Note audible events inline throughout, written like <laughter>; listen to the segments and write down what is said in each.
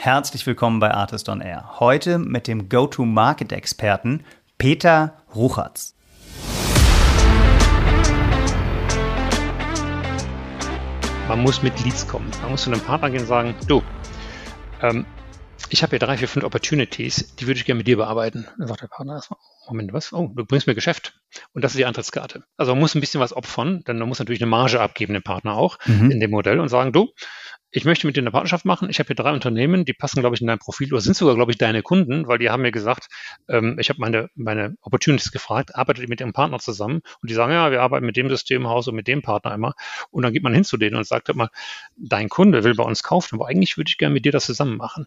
Herzlich willkommen bei Artist on Air. Heute mit dem Go-to-Market-Experten Peter Ruchatz. Man muss mit Leads kommen. Man muss zu einem Partner gehen und sagen, du, ähm, ich habe hier drei, vier, fünf Opportunities, die würde ich gerne mit dir bearbeiten. Dann sagt der Partner erstmal, Moment, was? Oh, du bringst mir Geschäft. Und das ist die Antrittskarte. Also man muss ein bisschen was opfern, denn man muss natürlich eine Marge abgeben, dem Partner auch, mhm. in dem Modell und sagen, du, ich möchte mit dir eine Partnerschaft machen. Ich habe hier drei Unternehmen, die passen, glaube ich, in dein Profil oder sind sogar, glaube ich, deine Kunden, weil die haben mir gesagt, ähm, ich habe meine, meine Opportunities gefragt, arbeitet ihr mit ihrem Partner zusammen? Und die sagen, ja, wir arbeiten mit dem Systemhaus und mit dem Partner immer. Und dann geht man hin zu denen und sagt immer, dein Kunde will bei uns kaufen, aber eigentlich würde ich gerne mit dir das zusammen machen.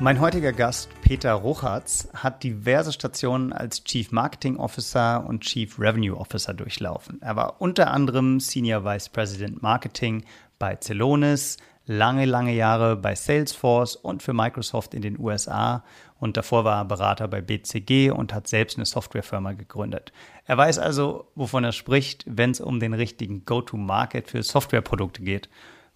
Mein heutiger Gast, Peter Ruchatz, hat diverse Stationen als Chief Marketing Officer und Chief Revenue Officer durchlaufen. Er war unter anderem Senior Vice President Marketing bei Celonis, lange, lange Jahre bei Salesforce und für Microsoft in den USA und davor war er Berater bei BCG und hat selbst eine Softwarefirma gegründet. Er weiß also, wovon er spricht, wenn es um den richtigen Go-to-Market für Softwareprodukte geht.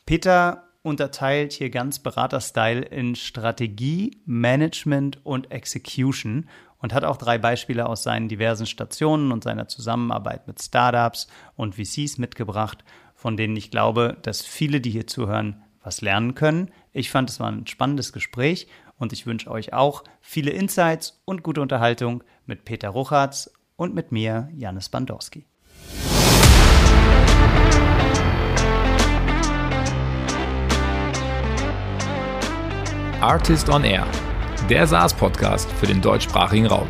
Peter unterteilt hier ganz Berater-Style in Strategie, Management und Execution und hat auch drei Beispiele aus seinen diversen Stationen und seiner Zusammenarbeit mit Startups und VCs mitgebracht, von denen ich glaube, dass viele, die hier zuhören, was lernen können. Ich fand, es war ein spannendes Gespräch und ich wünsche euch auch viele Insights und gute Unterhaltung mit Peter Ruchatz und mit mir, Janis Bandorski. Artist on Air, der SaaS-Podcast für den deutschsprachigen Raum.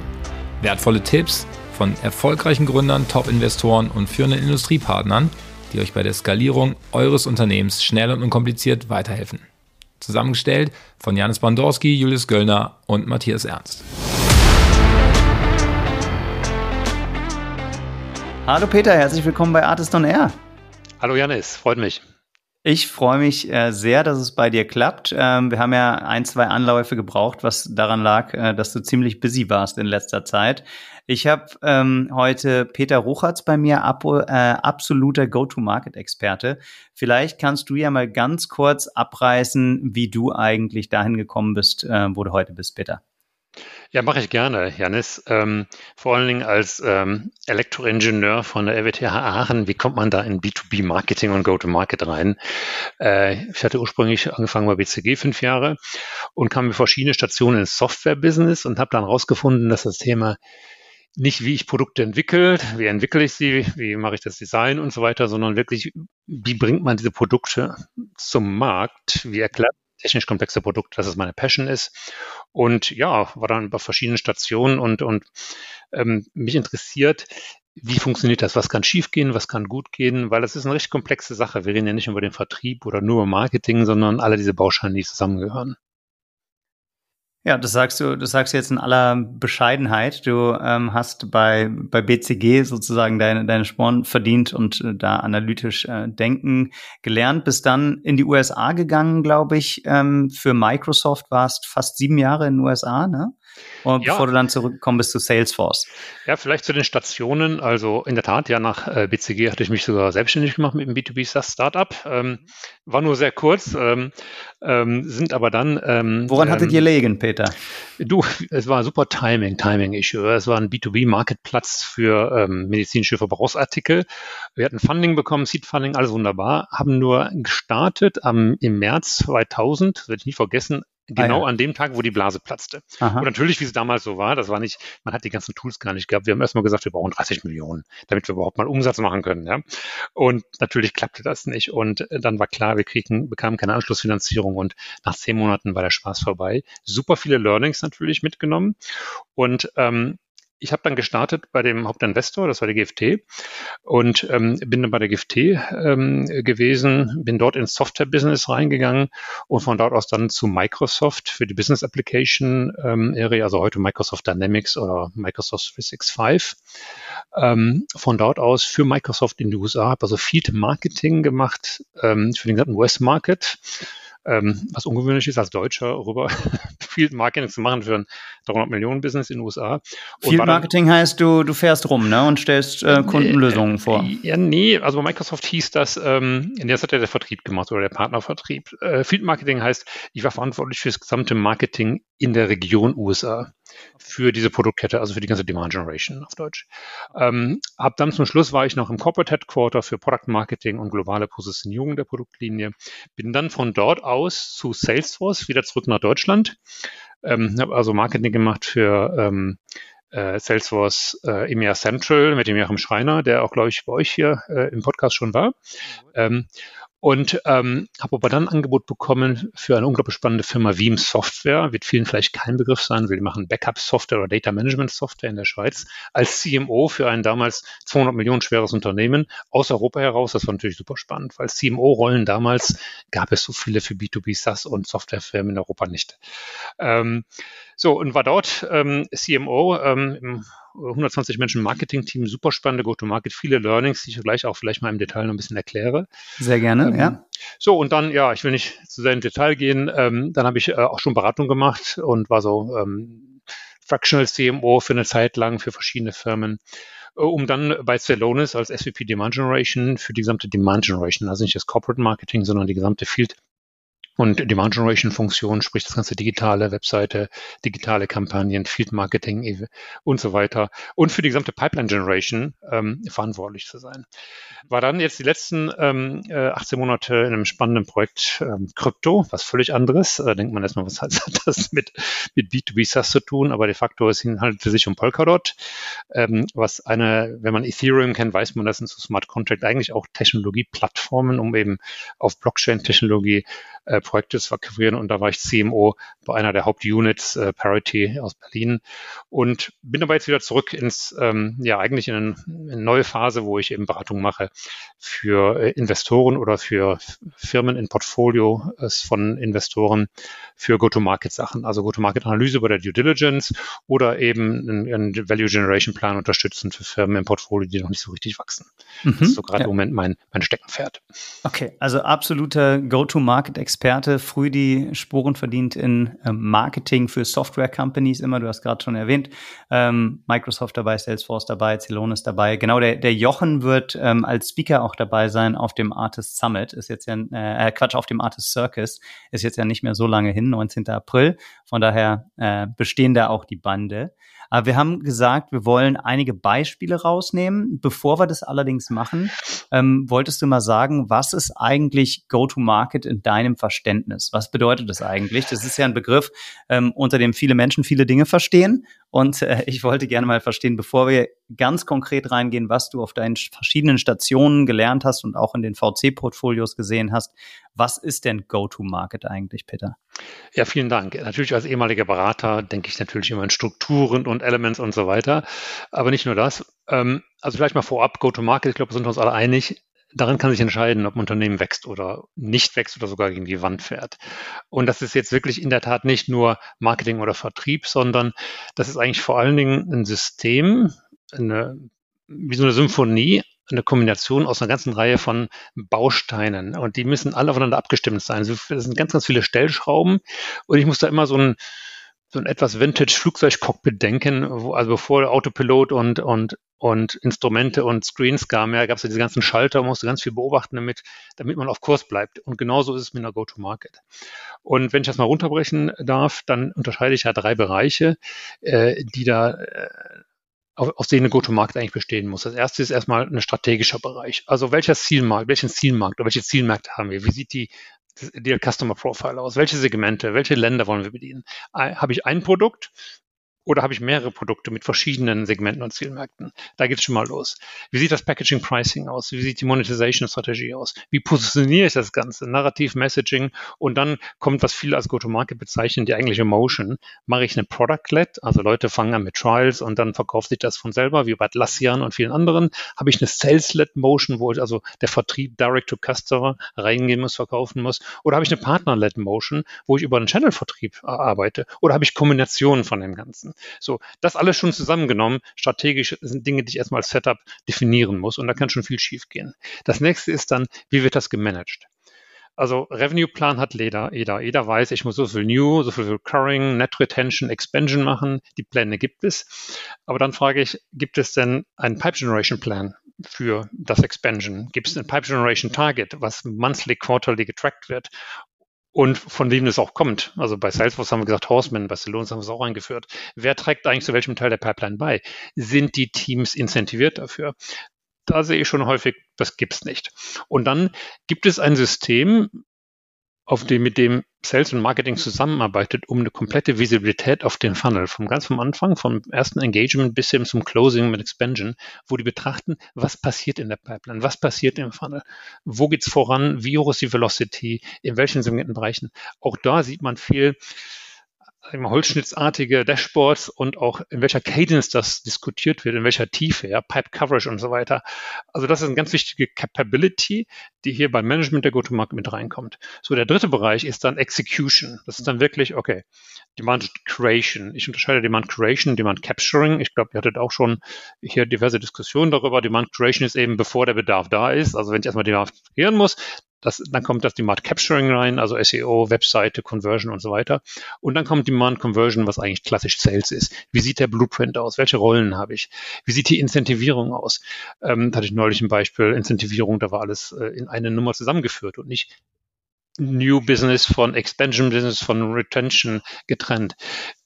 Wertvolle Tipps von erfolgreichen Gründern, Top-Investoren und führenden Industriepartnern, die euch bei der Skalierung eures Unternehmens schnell und unkompliziert weiterhelfen. Zusammengestellt von Janis Bandorski, Julius Göllner und Matthias Ernst. Hallo Peter, herzlich willkommen bei Artist on Air. Hallo Janis, freut mich. Ich freue mich äh, sehr, dass es bei dir klappt. Ähm, wir haben ja ein, zwei Anläufe gebraucht, was daran lag, äh, dass du ziemlich busy warst in letzter Zeit. Ich habe ähm, heute Peter Ruchatz bei mir, äh, absoluter Go-to-Market-Experte. Vielleicht kannst du ja mal ganz kurz abreißen, wie du eigentlich dahin gekommen bist, wo du heute bist, Peter. Ja, mache ich gerne, Janis. Ähm, vor allen Dingen als ähm, Elektroingenieur von der RWTH Aachen, wie kommt man da in B2B-Marketing und Go-to-Market rein? Äh, ich hatte ursprünglich angefangen bei BCG fünf Jahre und kam mit verschiedene Stationen ins Software-Business und habe dann herausgefunden, dass das Thema nicht, wie ich Produkte entwickle, wie entwickle ich sie, wie mache ich das Design und so weiter, sondern wirklich, wie bringt man diese Produkte zum Markt, wie erklärt technisch komplexe Produkte, dass es meine Passion ist. Und ja, war dann über verschiedene Stationen und, und ähm, mich interessiert, wie funktioniert das? Was kann schiefgehen? Was kann gut gehen? Weil das ist eine recht komplexe Sache. Wir reden ja nicht über den Vertrieb oder nur über Marketing, sondern alle diese Bausteine, die zusammengehören. Ja, das sagst du, das sagst du jetzt in aller Bescheidenheit. Du ähm, hast bei, bei BCG sozusagen deine, deine Sporen verdient und äh, da analytisch äh, denken gelernt, bist dann in die USA gegangen, glaube ich. Ähm, für Microsoft warst fast sieben Jahre in den USA, ne? Und ja. bevor du dann zurückgekommen bist zu Salesforce. Ja, vielleicht zu den Stationen. Also in der Tat, ja, nach äh, BCG hatte ich mich sogar selbstständig gemacht mit dem B2B SaaS Startup. Ähm, war nur sehr kurz, ähm, ähm, sind aber dann. Ähm, Woran hattet ähm, ihr legen, Peter? Du, es war super Timing, Timing-Issue. Es war ein B2B-Marketplatz für ähm, medizinische Verbrauchsartikel. Wir hatten Funding bekommen, Seed-Funding, alles wunderbar, haben nur gestartet am, im März 2000, das werde ich nie vergessen, Genau ah, ja. an dem Tag, wo die Blase platzte. Aha. Und natürlich, wie es damals so war, das war nicht, man hat die ganzen Tools gar nicht gehabt. Wir haben erstmal gesagt, wir brauchen 30 Millionen, damit wir überhaupt mal Umsatz machen können. Ja? Und natürlich klappte das nicht. Und äh, dann war klar, wir kriegen, bekamen keine Anschlussfinanzierung und nach zehn Monaten war der Spaß vorbei. Super viele Learnings natürlich mitgenommen. Und ähm, ich habe dann gestartet bei dem Hauptinvestor, das war die GFT, und ähm, bin dann bei der GFT ähm, gewesen, bin dort ins Software-Business reingegangen und von dort aus dann zu Microsoft für die Business Application ähm, Area, also heute Microsoft Dynamics oder Microsoft 365. Ähm, von dort aus für Microsoft in die USA, habe also Field Marketing gemacht ähm, für den gesamten US-Market ähm, was ungewöhnlich ist, als Deutscher rüber <laughs> Field Marketing zu machen für ein 300 Millionen Business in den USA. Und Field Marketing heißt, du, du fährst rum ne, und stellst äh, Kundenlösungen vor. Ja, nee, also bei Microsoft hieß das, ähm, das hat ja der Vertrieb gemacht oder der Partnervertrieb. Äh, Field Marketing heißt, ich war verantwortlich für das gesamte Marketing in der Region USA für diese Produktkette, also für die ganze Demand Generation auf Deutsch. Ähm, ab dann zum Schluss war ich noch im Corporate Headquarter für Product Marketing und globale Positionierung der Produktlinie. Bin dann von dort aus zu Salesforce wieder zurück nach Deutschland. Ähm, habe also Marketing gemacht für ähm, äh, Salesforce äh, EMEA Central mit dem Joachim Schreiner, der auch, glaube ich, bei euch hier äh, im Podcast schon war. Ähm, und ähm, habe aber dann ein Angebot bekommen für eine unglaublich spannende Firma Veeam Software, wird vielen vielleicht kein Begriff sein, wir machen Backup-Software oder Data Management-Software in der Schweiz, als CMO für ein damals 200 Millionen schweres Unternehmen aus Europa heraus. Das war natürlich super spannend, weil CMO-Rollen damals gab es so viele für B2B SaaS und Softwarefirmen in Europa nicht. Ähm, so, und war dort ähm, CMO ähm, im 120 Menschen Marketing-Team, super spannende Go-to-Market, viele Learnings, die ich gleich auch vielleicht mal im Detail noch ein bisschen erkläre. Sehr gerne, ähm, ja. So, und dann, ja, ich will nicht zu sehr in Detail gehen, ähm, dann habe ich äh, auch schon Beratung gemacht und war so ähm, Fractional CMO für eine Zeit lang für verschiedene Firmen äh, um dann bei Celonis als SVP Demand Generation für die gesamte Demand Generation, also nicht das Corporate Marketing, sondern die gesamte Field und Demand Generation Funktion, sprich das ganze digitale Webseite, digitale Kampagnen, Field Marketing und so weiter. Und für die gesamte Pipeline Generation ähm, verantwortlich zu sein. War dann jetzt die letzten ähm, 18 äh, Monate in einem spannenden Projekt ähm, Krypto, was völlig anderes. Da denkt man erstmal, was hat <laughs> das mit, mit B2B SaaS zu tun? Aber de facto es handelt sich um Polkadot, ähm, was eine, wenn man Ethereum kennt, weiß man, das sind so Smart Contract eigentlich auch Technologieplattformen, um eben auf Blockchain-Technologie äh, Projekte zu akquirieren und da war ich CMO bei einer der Hauptunits, äh, Parity aus Berlin und bin aber jetzt wieder zurück ins, ähm, ja eigentlich in, eine, in eine neue Phase, wo ich eben Beratung mache für äh, Investoren oder für Firmen in Portfolio äh, von Investoren für Go-to-Market-Sachen, also Go-to-Market-Analyse bei der Due Diligence oder eben einen, einen Value-Generation-Plan unterstützen für Firmen im Portfolio, die noch nicht so richtig wachsen. Mhm, das ist so gerade ja. im Moment mein, mein Steckenpferd. Okay, also absoluter Go-to-Market-Experte, früh die Spuren verdient in ähm, Marketing für Software-Companies immer, du hast gerade schon erwähnt, ähm, Microsoft dabei, Salesforce dabei, Celonis dabei. Genau, der, der Jochen wird ähm, als Speaker auch dabei sein auf dem Artist Summit, ist jetzt ja, äh, äh, Quatsch, auf dem Artist Circus, ist jetzt ja nicht mehr so lange hin, 19. April. Von daher äh, bestehen da auch die Bande. Aber wir haben gesagt, wir wollen einige Beispiele rausnehmen. Bevor wir das allerdings machen, ähm, wolltest du mal sagen, was ist eigentlich Go-to-Market in deinem Verständnis? Was bedeutet das eigentlich? Das ist ja ein Begriff, ähm, unter dem viele Menschen viele Dinge verstehen. Und äh, ich wollte gerne mal verstehen, bevor wir ganz konkret reingehen, was du auf deinen verschiedenen Stationen gelernt hast und auch in den VC-Portfolios gesehen hast, was ist denn Go-to-Market eigentlich, Peter? Ja, vielen Dank. Natürlich als ehemaliger Berater denke ich natürlich immer in Strukturen und Elements und so weiter. Aber nicht nur das. Ähm, also vielleicht mal vorab, Go-to-Market, ich glaube, wir sind uns alle einig. Darin kann sich entscheiden, ob ein Unternehmen wächst oder nicht wächst oder sogar gegen die Wand fährt. Und das ist jetzt wirklich in der Tat nicht nur Marketing oder Vertrieb, sondern das ist eigentlich vor allen Dingen ein System, eine, wie so eine Symphonie eine Kombination aus einer ganzen Reihe von Bausteinen und die müssen alle aufeinander abgestimmt sein. Also das sind ganz, ganz viele Stellschrauben und ich muss da immer so ein, so ein etwas Vintage-Flugzeugcockpit denken, wo, also bevor Autopilot und, und, und Instrumente und Screens kamen, ja, gab es ja diese ganzen Schalter, man musste ganz viel beobachten, damit, damit man auf Kurs bleibt. Und genauso ist es mit einer Go-to-Market. Und wenn ich das mal runterbrechen darf, dann unterscheide ich ja drei Bereiche, äh, die da äh, auf, auf denen eine Go-to-Market eigentlich bestehen muss. Das erste ist erstmal ein strategischer Bereich. Also welcher Zielmarkt, welchen Zielmarkt oder welche Zielmärkte haben wir? Wie sieht die, die Customer Profile aus? Welche Segmente, welche Länder wollen wir bedienen? Habe ich ein Produkt? Oder habe ich mehrere Produkte mit verschiedenen Segmenten und Zielmärkten? Da geht es schon mal los. Wie sieht das Packaging Pricing aus? Wie sieht die Monetization Strategie aus? Wie positioniere ich das Ganze? Narrativ Messaging und dann kommt, was viele als Go-to-Market bezeichnen, die eigentliche Motion. Mache ich eine Product-led, also Leute fangen an mit Trials und dann verkauft sich das von selber, wie bei Atlassian und vielen anderen. Habe ich eine Sales-led Motion, wo ich also der Vertrieb direct to Customer reingehen muss, verkaufen muss? Oder habe ich eine Partner-led Motion, wo ich über einen Channel-Vertrieb arbeite? Oder habe ich Kombinationen von dem Ganzen? So, das alles schon zusammengenommen, strategisch sind Dinge, die ich erstmal als Setup definieren muss und da kann schon viel schief gehen. Das nächste ist dann, wie wird das gemanagt? Also Revenue-Plan hat jeder, jeder. Jeder weiß, ich muss so viel New, so viel Recurring, Net Retention, Expansion machen. Die Pläne gibt es. Aber dann frage ich, gibt es denn einen Pipe Generation Plan für das Expansion? Gibt es ein Pipe Generation Target, was monthly, quarterly getrackt wird? Und von wem das auch kommt. Also bei Salesforce haben wir gesagt Horseman, bei Celonis haben wir es auch eingeführt. Wer trägt eigentlich zu welchem Teil der Pipeline bei? Sind die Teams incentiviert dafür? da sehe ich schon häufig, das gibt's nicht. Und dann gibt es ein System, auf dem, mit dem Sales und Marketing zusammenarbeitet, um eine komplette Visibilität auf den Funnel, vom ganz vom Anfang, vom ersten Engagement bis hin zum Closing mit Expansion, wo die betrachten, was passiert in der Pipeline, was passiert im Funnel, wo geht's voran, wie hoch ist die Velocity, in welchen segmenten Bereichen. Auch da sieht man viel, holzschnittsartige Dashboards und auch in welcher Cadence das diskutiert wird, in welcher Tiefe, ja, Pipe Coverage und so weiter. Also das ist eine ganz wichtige Capability, die hier beim Management der Go-to-Market mit reinkommt. So, der dritte Bereich ist dann Execution. Das ist dann wirklich, okay, Demand Creation. Ich unterscheide Demand Creation, Demand Capturing. Ich glaube, ihr hattet auch schon hier diverse Diskussionen darüber. Demand Creation ist eben, bevor der Bedarf da ist. Also wenn ich erstmal Bedarf kreieren muss, das, dann kommt das Demand Capturing rein, also SEO, Webseite, Conversion und so weiter. Und dann kommt Demand Conversion, was eigentlich klassisch Sales ist. Wie sieht der Blueprint aus? Welche Rollen habe ich? Wie sieht die Incentivierung aus? Ähm, da hatte ich neulich ein Beispiel, Incentivierung, da war alles äh, in eine Nummer zusammengeführt und nicht New Business von Expansion Business von Retention getrennt.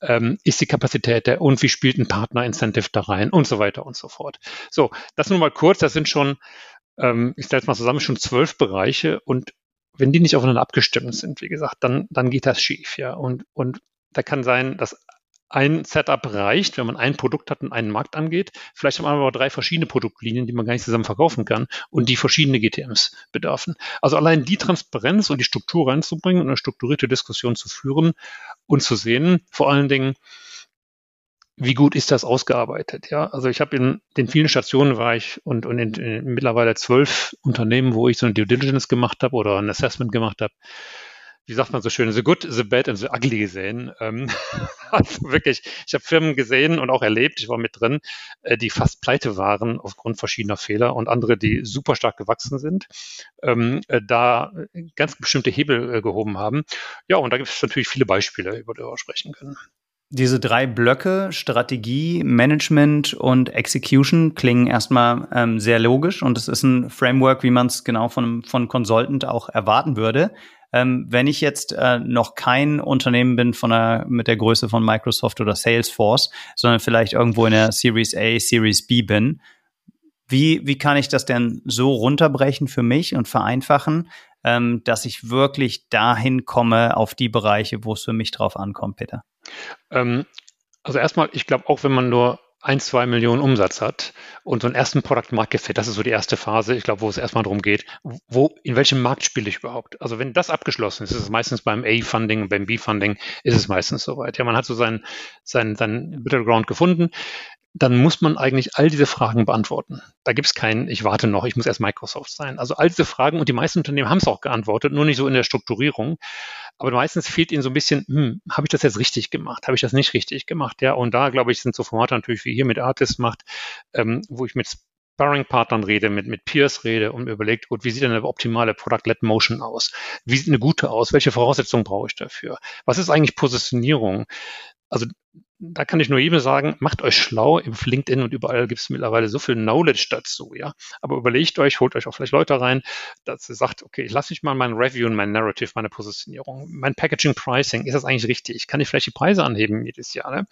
Ähm, ist die Kapazität der und wie spielt ein Partner Incentive da rein und so weiter und so fort. So, das nur mal kurz, das sind schon ähm, ich stelle es mal zusammen, schon zwölf Bereiche und wenn die nicht aufeinander abgestimmt sind, wie gesagt, dann, dann geht das schief, ja. Und, und da kann sein, dass ein Setup reicht, wenn man ein Produkt hat und einen Markt angeht. Vielleicht haben wir aber drei verschiedene Produktlinien, die man gar nicht zusammen verkaufen kann und die verschiedene GTMs bedarfen. Also allein die Transparenz und die Struktur reinzubringen und eine strukturierte Diskussion zu führen und zu sehen, vor allen Dingen, wie gut ist das ausgearbeitet? Ja, also ich habe in den vielen Stationen war ich und, und in, in mittlerweile zwölf Unternehmen, wo ich so eine Due Diligence gemacht habe oder ein Assessment gemacht habe. Wie sagt man so schön, the good, the bad and the ugly gesehen. Ähm, <laughs> also wirklich, ich habe Firmen gesehen und auch erlebt, ich war mit drin, äh, die fast pleite waren aufgrund verschiedener Fehler und andere, die super stark gewachsen sind, ähm, äh, da ganz bestimmte Hebel äh, gehoben haben. Ja, und da gibt es natürlich viele Beispiele, über die wir sprechen können. Diese drei Blöcke, Strategie, Management und Execution, klingen erstmal ähm, sehr logisch und es ist ein Framework, wie man es genau von, von Consultant auch erwarten würde. Ähm, wenn ich jetzt äh, noch kein Unternehmen bin von der, mit der Größe von Microsoft oder Salesforce, sondern vielleicht irgendwo in der Series A, Series B bin, wie, wie kann ich das denn so runterbrechen für mich und vereinfachen, ähm, dass ich wirklich dahin komme auf die Bereiche, wo es für mich drauf ankommt, Peter? Ähm, also erstmal, ich glaube, auch wenn man nur ein, zwei Millionen Umsatz hat und so einen ersten Product Market Fit, das ist so die erste Phase, ich glaube, wo es erstmal darum geht, wo, in welchem Markt spiele ich überhaupt? Also wenn das abgeschlossen ist, ist es meistens beim A-Funding, beim B-Funding ist es meistens soweit. Ja, man hat so seinen, seinen, seinen Battleground gefunden dann muss man eigentlich all diese Fragen beantworten. Da gibt es keinen, ich warte noch, ich muss erst Microsoft sein. Also all diese Fragen und die meisten Unternehmen haben es auch geantwortet, nur nicht so in der Strukturierung. Aber meistens fehlt ihnen so ein bisschen, hm, habe ich das jetzt richtig gemacht? Habe ich das nicht richtig gemacht? Ja, und da, glaube ich, sind so Formate natürlich wie hier mit Artist macht, ähm, wo ich mit Sparring-Partnern rede, mit, mit Peers rede und mir überlegt, gut, wie sieht denn eine optimale Product-led Motion aus? Wie sieht eine gute aus? Welche Voraussetzungen brauche ich dafür? Was ist eigentlich Positionierung? Also da kann ich nur jedem sagen, macht euch schlau. Auf LinkedIn und überall gibt es mittlerweile so viel Knowledge dazu, ja. Aber überlegt euch, holt euch auch vielleicht Leute rein, dass ihr sagt, okay, ich lasse mich mal mein Review und mein Narrative, meine Positionierung, mein Packaging Pricing, ist das eigentlich richtig? Kann ich vielleicht die Preise anheben jedes Jahr? Ne?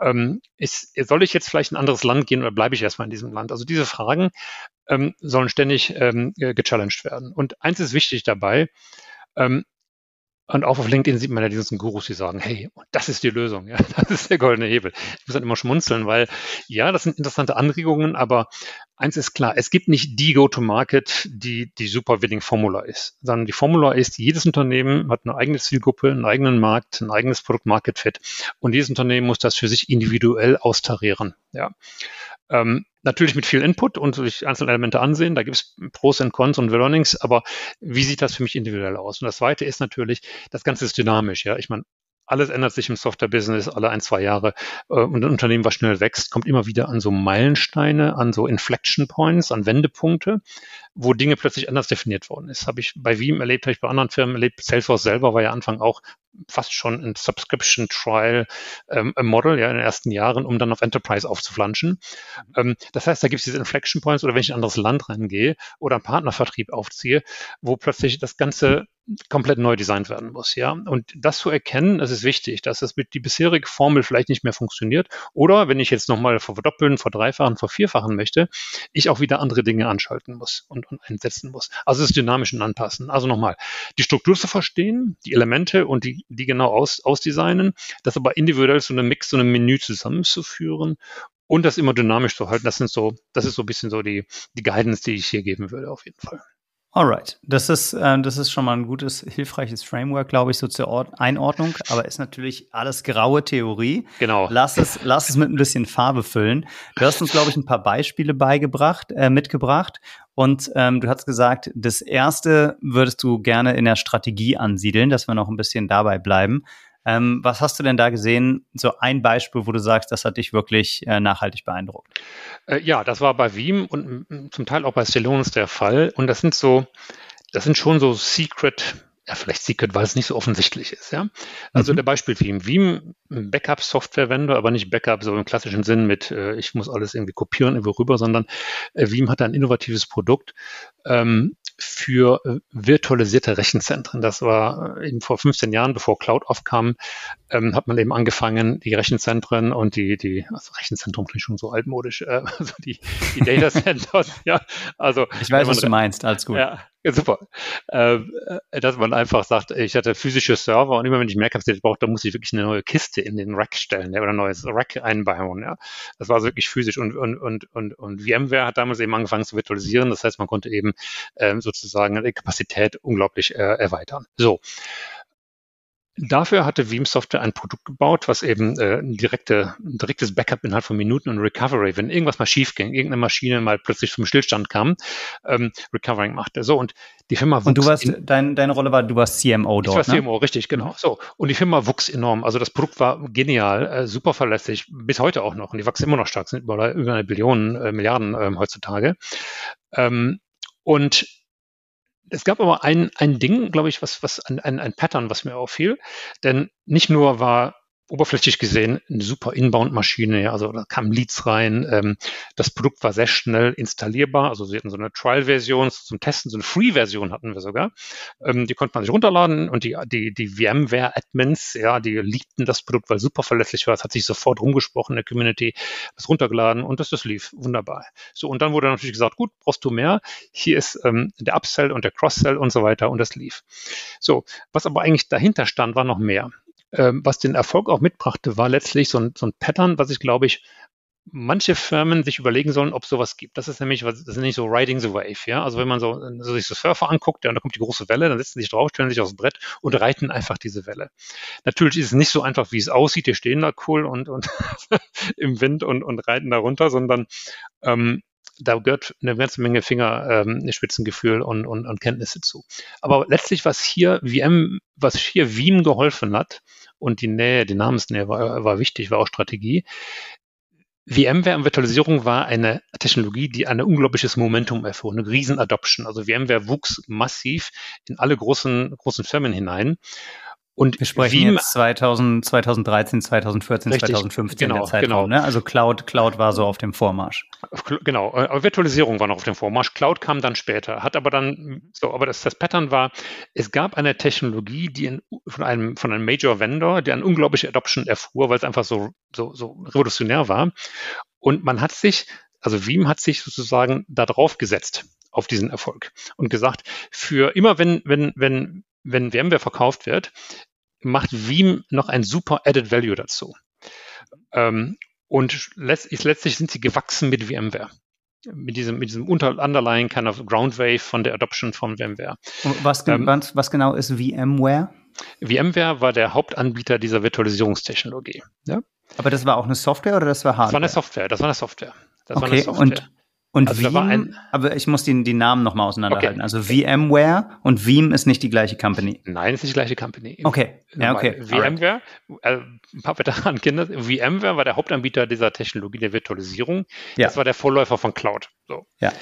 Ähm, ist, soll ich jetzt vielleicht in ein anderes Land gehen oder bleibe ich erstmal in diesem Land? Also diese Fragen ähm, sollen ständig ähm, gechallenged werden. Und eins ist wichtig dabei, ähm, und auch auf LinkedIn sieht man ja diesen Gurus, die sagen, hey, das ist die Lösung, ja, <laughs> das ist der goldene Hebel. Ich muss dann immer schmunzeln, weil ja, das sind interessante Anregungen, aber eins ist klar, es gibt nicht die Go-to-Market, die die super winning Formula ist, sondern die Formula ist, jedes Unternehmen hat eine eigene Zielgruppe, einen eigenen Markt, ein eigenes Produkt-Market-Fit und jedes Unternehmen muss das für sich individuell austarieren, ja. Ähm, natürlich mit viel Input und sich einzelne Elemente ansehen. Da gibt es Pros und Cons und Learnings, aber wie sieht das für mich individuell aus? Und das Zweite ist natürlich, das Ganze ist dynamisch. Ja, ich meine, alles ändert sich im Software-Business alle ein, zwei Jahre. Äh, und ein Unternehmen, was schnell wächst, kommt immer wieder an so Meilensteine, an so Inflection Points, an Wendepunkte, wo Dinge plötzlich anders definiert worden ist. Habe ich bei Veeam erlebt, habe ich bei anderen Firmen erlebt. Salesforce selber war ja Anfang auch fast schon ein Subscription Trial ähm, Model ja in den ersten Jahren, um dann auf Enterprise aufzuflanschen. Mhm. Ähm, das heißt, da gibt es diese Inflection Points oder wenn ich in ein anderes Land reingehe oder einen Partnervertrieb aufziehe, wo plötzlich das Ganze komplett neu designt werden muss, ja. Und das zu erkennen, das ist wichtig, dass das mit die bisherige Formel vielleicht nicht mehr funktioniert. Oder wenn ich jetzt nochmal verdoppeln, verdreifachen, vervierfachen möchte, ich auch wieder andere Dinge anschalten muss und, und einsetzen muss. Also es ist dynamisch und anpassen. Also nochmal, die Struktur zu verstehen, die Elemente und die, die genau aus, ausdesignen, das aber individuell zu einem Mix, zu einem Menü zusammenzuführen und das immer dynamisch zu halten. Das sind so, das ist so ein bisschen so die, die Guidance, die ich hier geben würde, auf jeden Fall. Alright, das ist, äh, das ist schon mal ein gutes, hilfreiches Framework, glaube ich, so zur Ord Einordnung, aber ist natürlich alles graue Theorie. Genau. Lass es, lass es mit ein bisschen Farbe füllen. Du hast uns, glaube ich, ein paar Beispiele beigebracht, äh, mitgebracht und ähm, du hast gesagt, das erste würdest du gerne in der Strategie ansiedeln, dass wir noch ein bisschen dabei bleiben. Ähm, was hast du denn da gesehen? So ein Beispiel, wo du sagst, das hat dich wirklich äh, nachhaltig beeindruckt. Äh, ja, das war bei Veeam und zum Teil auch bei Celonis der Fall. Und das sind so, das sind schon so Secret ja, vielleicht Secret, weil es nicht so offensichtlich ist, ja. Also mhm. der Beispiel Veeam. Veeam, Backup-Software-Vendor, aber nicht Backup so im klassischen Sinn mit, äh, ich muss alles irgendwie kopieren irgendwo rüber, sondern äh, Veeam hat ein innovatives Produkt, ähm, für äh, virtualisierte Rechenzentren. Das war äh, eben vor 15 Jahren, bevor Cloud aufkam, ähm, hat man eben angefangen, die Rechenzentren und die, die also Rechenzentrum klingt schon so altmodisch, äh, <laughs> also die, die Data Centers, <laughs> ja. Also ich weiß, was du meinst, alles gut. Ja, ja, super. Ähm, äh, dass man einfach sagt, ich hatte physische Server und immer wenn ich mehr Kapazität brauche, dann muss ich wirklich eine neue Kiste in den Rack stellen ja, oder ein neues Rack einbauen. Ja. Das war wirklich physisch und, und, und, und, und VMware hat damals eben angefangen zu virtualisieren. Das heißt, man konnte eben ähm, sozusagen die Kapazität unglaublich äh, erweitern. So. Dafür hatte Veeam Software ein Produkt gebaut, was eben äh, ein, direkte, ein direktes Backup innerhalb von Minuten und Recovery, wenn irgendwas mal schief ging, irgendeine Maschine mal plötzlich zum Stillstand kam, ähm, Recovering machte. So, und die Firma wuchs. Und du warst, in, dein, deine Rolle war, du warst CMO dort. Ich war CMO, ne? richtig, genau. So. Und die Firma wuchs enorm. Also das Produkt war genial, äh, super verlässlich, bis heute auch noch. Und die wachsen immer noch stark, sind über, über eine Billion, äh, Milliarden ähm, heutzutage. Ähm, und es gab aber ein, ein Ding, glaube ich, was, was ein, ein, ein Pattern, was mir auffiel. Denn nicht nur war oberflächlich gesehen eine super Inbound-Maschine, ja, also da kamen Leads rein. Ähm, das Produkt war sehr schnell installierbar, also sie hatten so eine Trial-Version zum Testen, so eine Free-Version hatten wir sogar. Ähm, die konnte man sich runterladen und die, die, die VMware-Admins, ja, die liebten das Produkt, weil super verlässlich war. Es hat sich sofort rumgesprochen in der Community, das runtergeladen und das, das lief wunderbar. So, und dann wurde natürlich gesagt, gut, brauchst du mehr? Hier ist ähm, der Upsell und der Cross-Sell und so weiter und das lief. So, was aber eigentlich dahinter stand, war noch mehr ähm, was den Erfolg auch mitbrachte, war letztlich so ein, so ein Pattern, was ich glaube ich manche Firmen sich überlegen sollen, ob sowas gibt. Das ist nämlich, das ist nicht so Riding the Wave, ja. Also wenn man so, so sich so Surfer anguckt, ja, und da kommt die große Welle, dann setzen sie sich drauf, stellen sich aufs Brett und reiten einfach diese Welle. Natürlich ist es nicht so einfach, wie es aussieht. Die stehen da cool und, und <laughs> im Wind und, und reiten da runter, sondern ähm, da gehört eine ganze Menge Fingerspitzengefühl ähm, und, und, und Kenntnisse zu. Aber letztlich, was hier VM, was hier Veeam geholfen hat, und die Nähe, die Namensnähe war, war wichtig, war auch Strategie. VMware und Virtualisierung war eine Technologie, die ein unglaubliches Momentum erfuhr, eine Riesen-Adoption. Also VMware wuchs massiv in alle großen, großen Firmen hinein. Und wir sprechen Veeam, jetzt 2000, 2013, 2014, richtig, 2015 genau, der Zeitraum. Genau. Ne? Also Cloud, Cloud war so auf dem Vormarsch. Genau, äh, aber Virtualisierung war noch auf dem Vormarsch. Cloud kam dann später, hat aber dann so, aber das, das Pattern war, es gab eine Technologie, die in, von einem von einem Major Vendor, der eine unglaubliche Adoption erfuhr, weil es einfach so so so revolutionär war. Und man hat sich, also Veeam hat sich sozusagen da drauf gesetzt auf diesen Erfolg und gesagt, für immer wenn wenn wenn wenn VMware verkauft wird, macht Veeam noch ein super Added Value dazu. Ähm, und letztlich, letztlich sind sie gewachsen mit VMware. Mit diesem, mit diesem unter, underlying kind of ground wave von der Adoption von VMware. Was, ähm, was, genau ist VMware? VMware war der Hauptanbieter dieser Virtualisierungstechnologie. Ja? Aber das war auch eine Software oder das war Hardware? Das war eine Software, das war eine Software. Das okay, eine Software. und Und also Veeam, aber ich muss die, die Namen nochmal auseinanderhalten. Okay. Also VMware und Veeam ist nicht die gleiche Company. Nein, ist nicht die gleiche Company. Okay, ja, okay. VMware, äh, ein paar Veteran-Kinder, VMware war der Hauptanbieter dieser Technologie der Virtualisierung. Ja. Das war der Vorläufer von Cloud. So. Ja.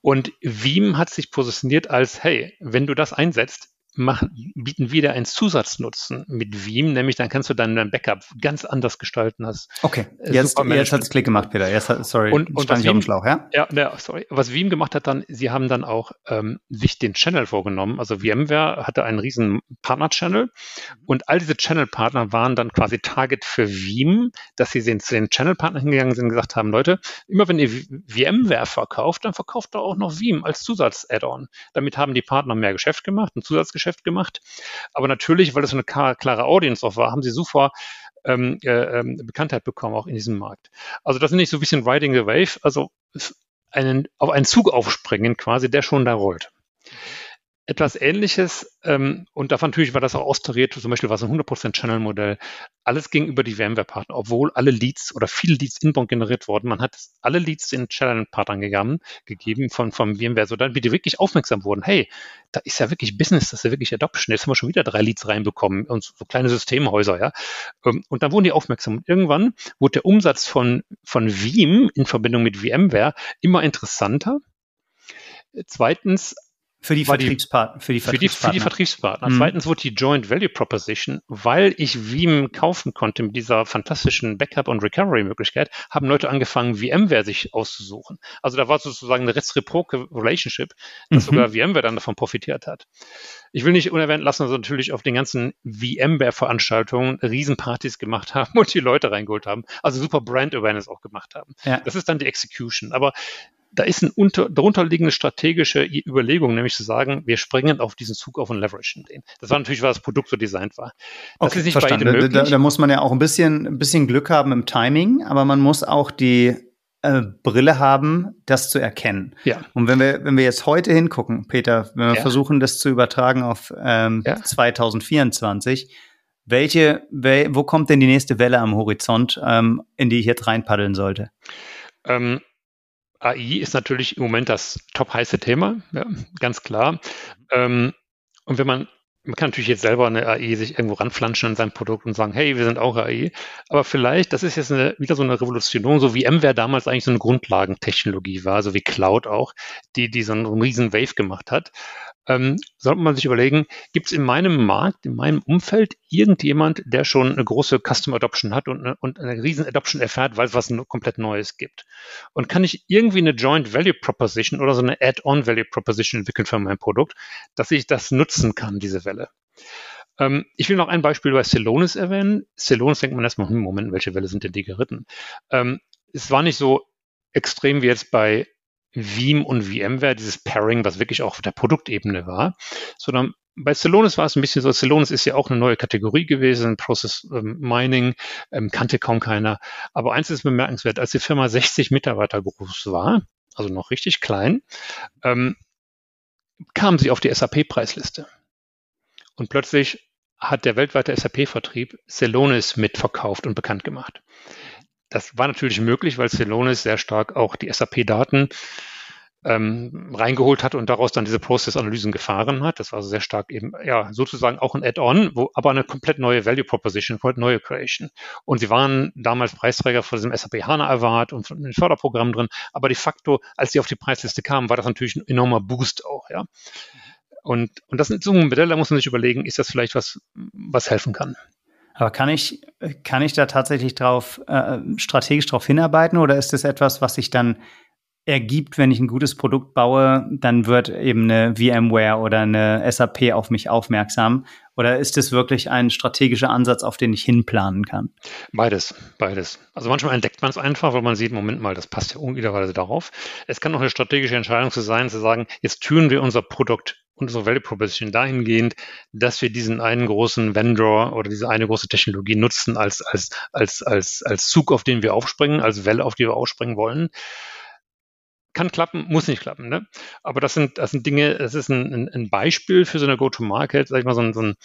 Und Veeam hat sich positioniert als, hey, wenn du das einsetzt, machen, bieten wieder einen Zusatznutzen mit Veeam, nämlich dann kannst du dann dein Backup ganz anders gestalten. Hast okay, äh, jetzt, jetzt hat es Klick gemacht, Peter. Jetzt hat, sorry, und, und was Veeam, Schlauch, ja? Ja, ja, sorry. Was Veeam gemacht hat dann, sie haben dann auch ähm, sich den Channel vorgenommen. Also VMware hatte einen riesen Partner-Channel und all diese Channel-Partner waren dann quasi Target für Veeam, dass sie zu den Channel-Partnern hingegangen sind und gesagt haben, Leute, immer wenn ihr VMware verkauft, dann verkauft doch auch noch Veeam als Zusatz-Add-on. Damit haben die Partner mehr Geschäft gemacht, ein Zusatzgeschäft Geschäft gemacht. Aber natürlich, weil das eine klare Audience auch war, haben sie sofort ähm, äh, ähm, Bekanntheit bekommen, auch in diesem Markt. Also das ist nicht so ein bisschen Riding the Wave, also einen, auf einen Zug aufspringen quasi, der schon da rollt etwas Ähnliches. Ähm, und davon natürlich war das auch austariert, zum Beispiel war es ein 100% Channel-Modell. Alles ging über die VMware-Partner, obwohl alle Leads oder viele Leads inbound generiert wurden. Man hat alle Leads den Channel-Partnern gegeben, gegeben von, von VMware, so damit die wirklich aufmerksam wurden. Hey, da ist ja wirklich Business, das ist ja wirklich Adoption. Jetzt haben wir schon wieder drei Leads reinbekommen und so kleine Systemhäuser, ja. Ähm, und dann wurden die aufmerksam. Und irgendwann wurde der Umsatz von, von Veeam in Verbindung mit VMware immer interessanter. Zweitens für die Vertriebspartner. Für die Vertriebspartner. Für die, für die Vertriebspartner. Mhm. Zweitens wurde die Joint Value Proposition, weil ich Veeam kaufen konnte mit dieser fantastischen Backup- und Recovery-Möglichkeit, haben Leute angefangen, VMware sich auszusuchen. Also da war sozusagen eine reciproke Relationship, dass mhm. sogar VMware dann davon profitiert hat. Ich will nicht unerwähnt lassen, dass wir natürlich auf den ganzen VMware-Veranstaltungen Riesenpartys gemacht haben <laughs> und die Leute reingeholt haben. Also super Brand Awareness auch gemacht haben. Ja. Das ist dann die Execution. Aber da ist eine unter, darunterliegende strategische Überlegung, nämlich zu sagen, wir springen auf diesen Zug auf und leveragen den. Das war natürlich, weil das Produkt so designt war. Das okay, ist nicht verstanden. bei jedem Da, da, muss man ja auch ein bisschen, ein bisschen Glück haben im Timing, aber man muss auch die äh, Brille haben, das zu erkennen. Ja. Und wenn wir, wenn wir jetzt heute hingucken, Peter, wenn wir ja. versuchen, das zu übertragen auf ähm, ja. 2024, welche, wel, wo kommt denn die nächste Welle am Horizont, ähm, in die ich jetzt reinpaddeln sollte? Ähm, AI ist natürlich im Moment das top heiße Thema, ja, ganz klar. Ähm, und wenn man, man kann natürlich jetzt selber eine AI sich irgendwo ranflanschen an sein Produkt und sagen, hey, wir sind auch AI. Aber vielleicht, das ist jetzt eine, wieder so eine Revolution, so wie MWare damals eigentlich so eine Grundlagentechnologie war, so wie Cloud auch, die, die so einen, riesen Wave gemacht hat ähm, sollte man sich überlegen, gibt es in meinem Markt, in meinem Umfeld irgendjemand, der schon eine große Custom Adoption hat und eine, und eine riesen Adoption erfährt, weil es was komplett Neues gibt? Und kann ich irgendwie eine Joint Value Proposition oder so eine Add-on Value Proposition entwickeln für mein Produkt, dass ich das nutzen kann, diese Welle? Ähm, ich will noch ein Beispiel bei Celonis erwähnen. Celonis denkt man erstmal, hm, Moment, welche Welle sind denn die geritten? Ähm, es war nicht so extrem wie jetzt bei Veeam und VMware, dieses Pairing, was wirklich auch auf der Produktebene war, sondern bei Celonis war es ein bisschen so, Celonis ist ja auch eine neue Kategorie gewesen, Process ähm, Mining, ähm, kannte kaum keiner. Aber eins ist bemerkenswert, als die Firma 60 Mitarbeiter groß war, also noch richtig klein, ähm, kam sie auf die SAP-Preisliste. Und plötzlich hat der weltweite SAP-Vertrieb Celonis mitverkauft und bekannt gemacht. Das war natürlich möglich, weil Celonis sehr stark auch die SAP-Daten ähm, reingeholt hat und daraus dann diese Process-Analysen gefahren hat. Das war also sehr stark eben, ja, sozusagen auch ein Add-on, wo aber eine komplett neue Value Proposition, komplett neue Creation. Und sie waren damals Preisträger von diesem SAP HANA Award und von den Förderprogrammen drin. Aber de facto, als sie auf die Preisliste kamen, war das natürlich ein enormer Boost auch, ja. Und, und das sind so ein Modell, da muss man sich überlegen, ist das vielleicht was, was helfen kann. Aber kann ich, kann ich da tatsächlich drauf, äh, strategisch drauf hinarbeiten oder ist das etwas, was sich dann ergibt, wenn ich ein gutes Produkt baue, dann wird eben eine VMware oder eine SAP auf mich aufmerksam? Oder ist es wirklich ein strategischer Ansatz, auf den ich hinplanen kann? Beides, beides. Also manchmal entdeckt man es einfach, weil man sieht, Moment mal, das passt ja unwiderweise darauf. Es kann auch eine strategische Entscheidung zu sein, zu sagen, jetzt türen wir unser Produkt unsere Value Proposition dahingehend, dass wir diesen einen großen Vendor oder diese eine große Technologie nutzen als, als, als, als, als Zug, auf den wir aufspringen, als Welle, auf die wir aufspringen wollen. Kann klappen, muss nicht klappen, ne? Aber das sind, das sind Dinge, das ist ein, ein Beispiel für so eine Go-to-Market, sag ich mal, so ein, so ein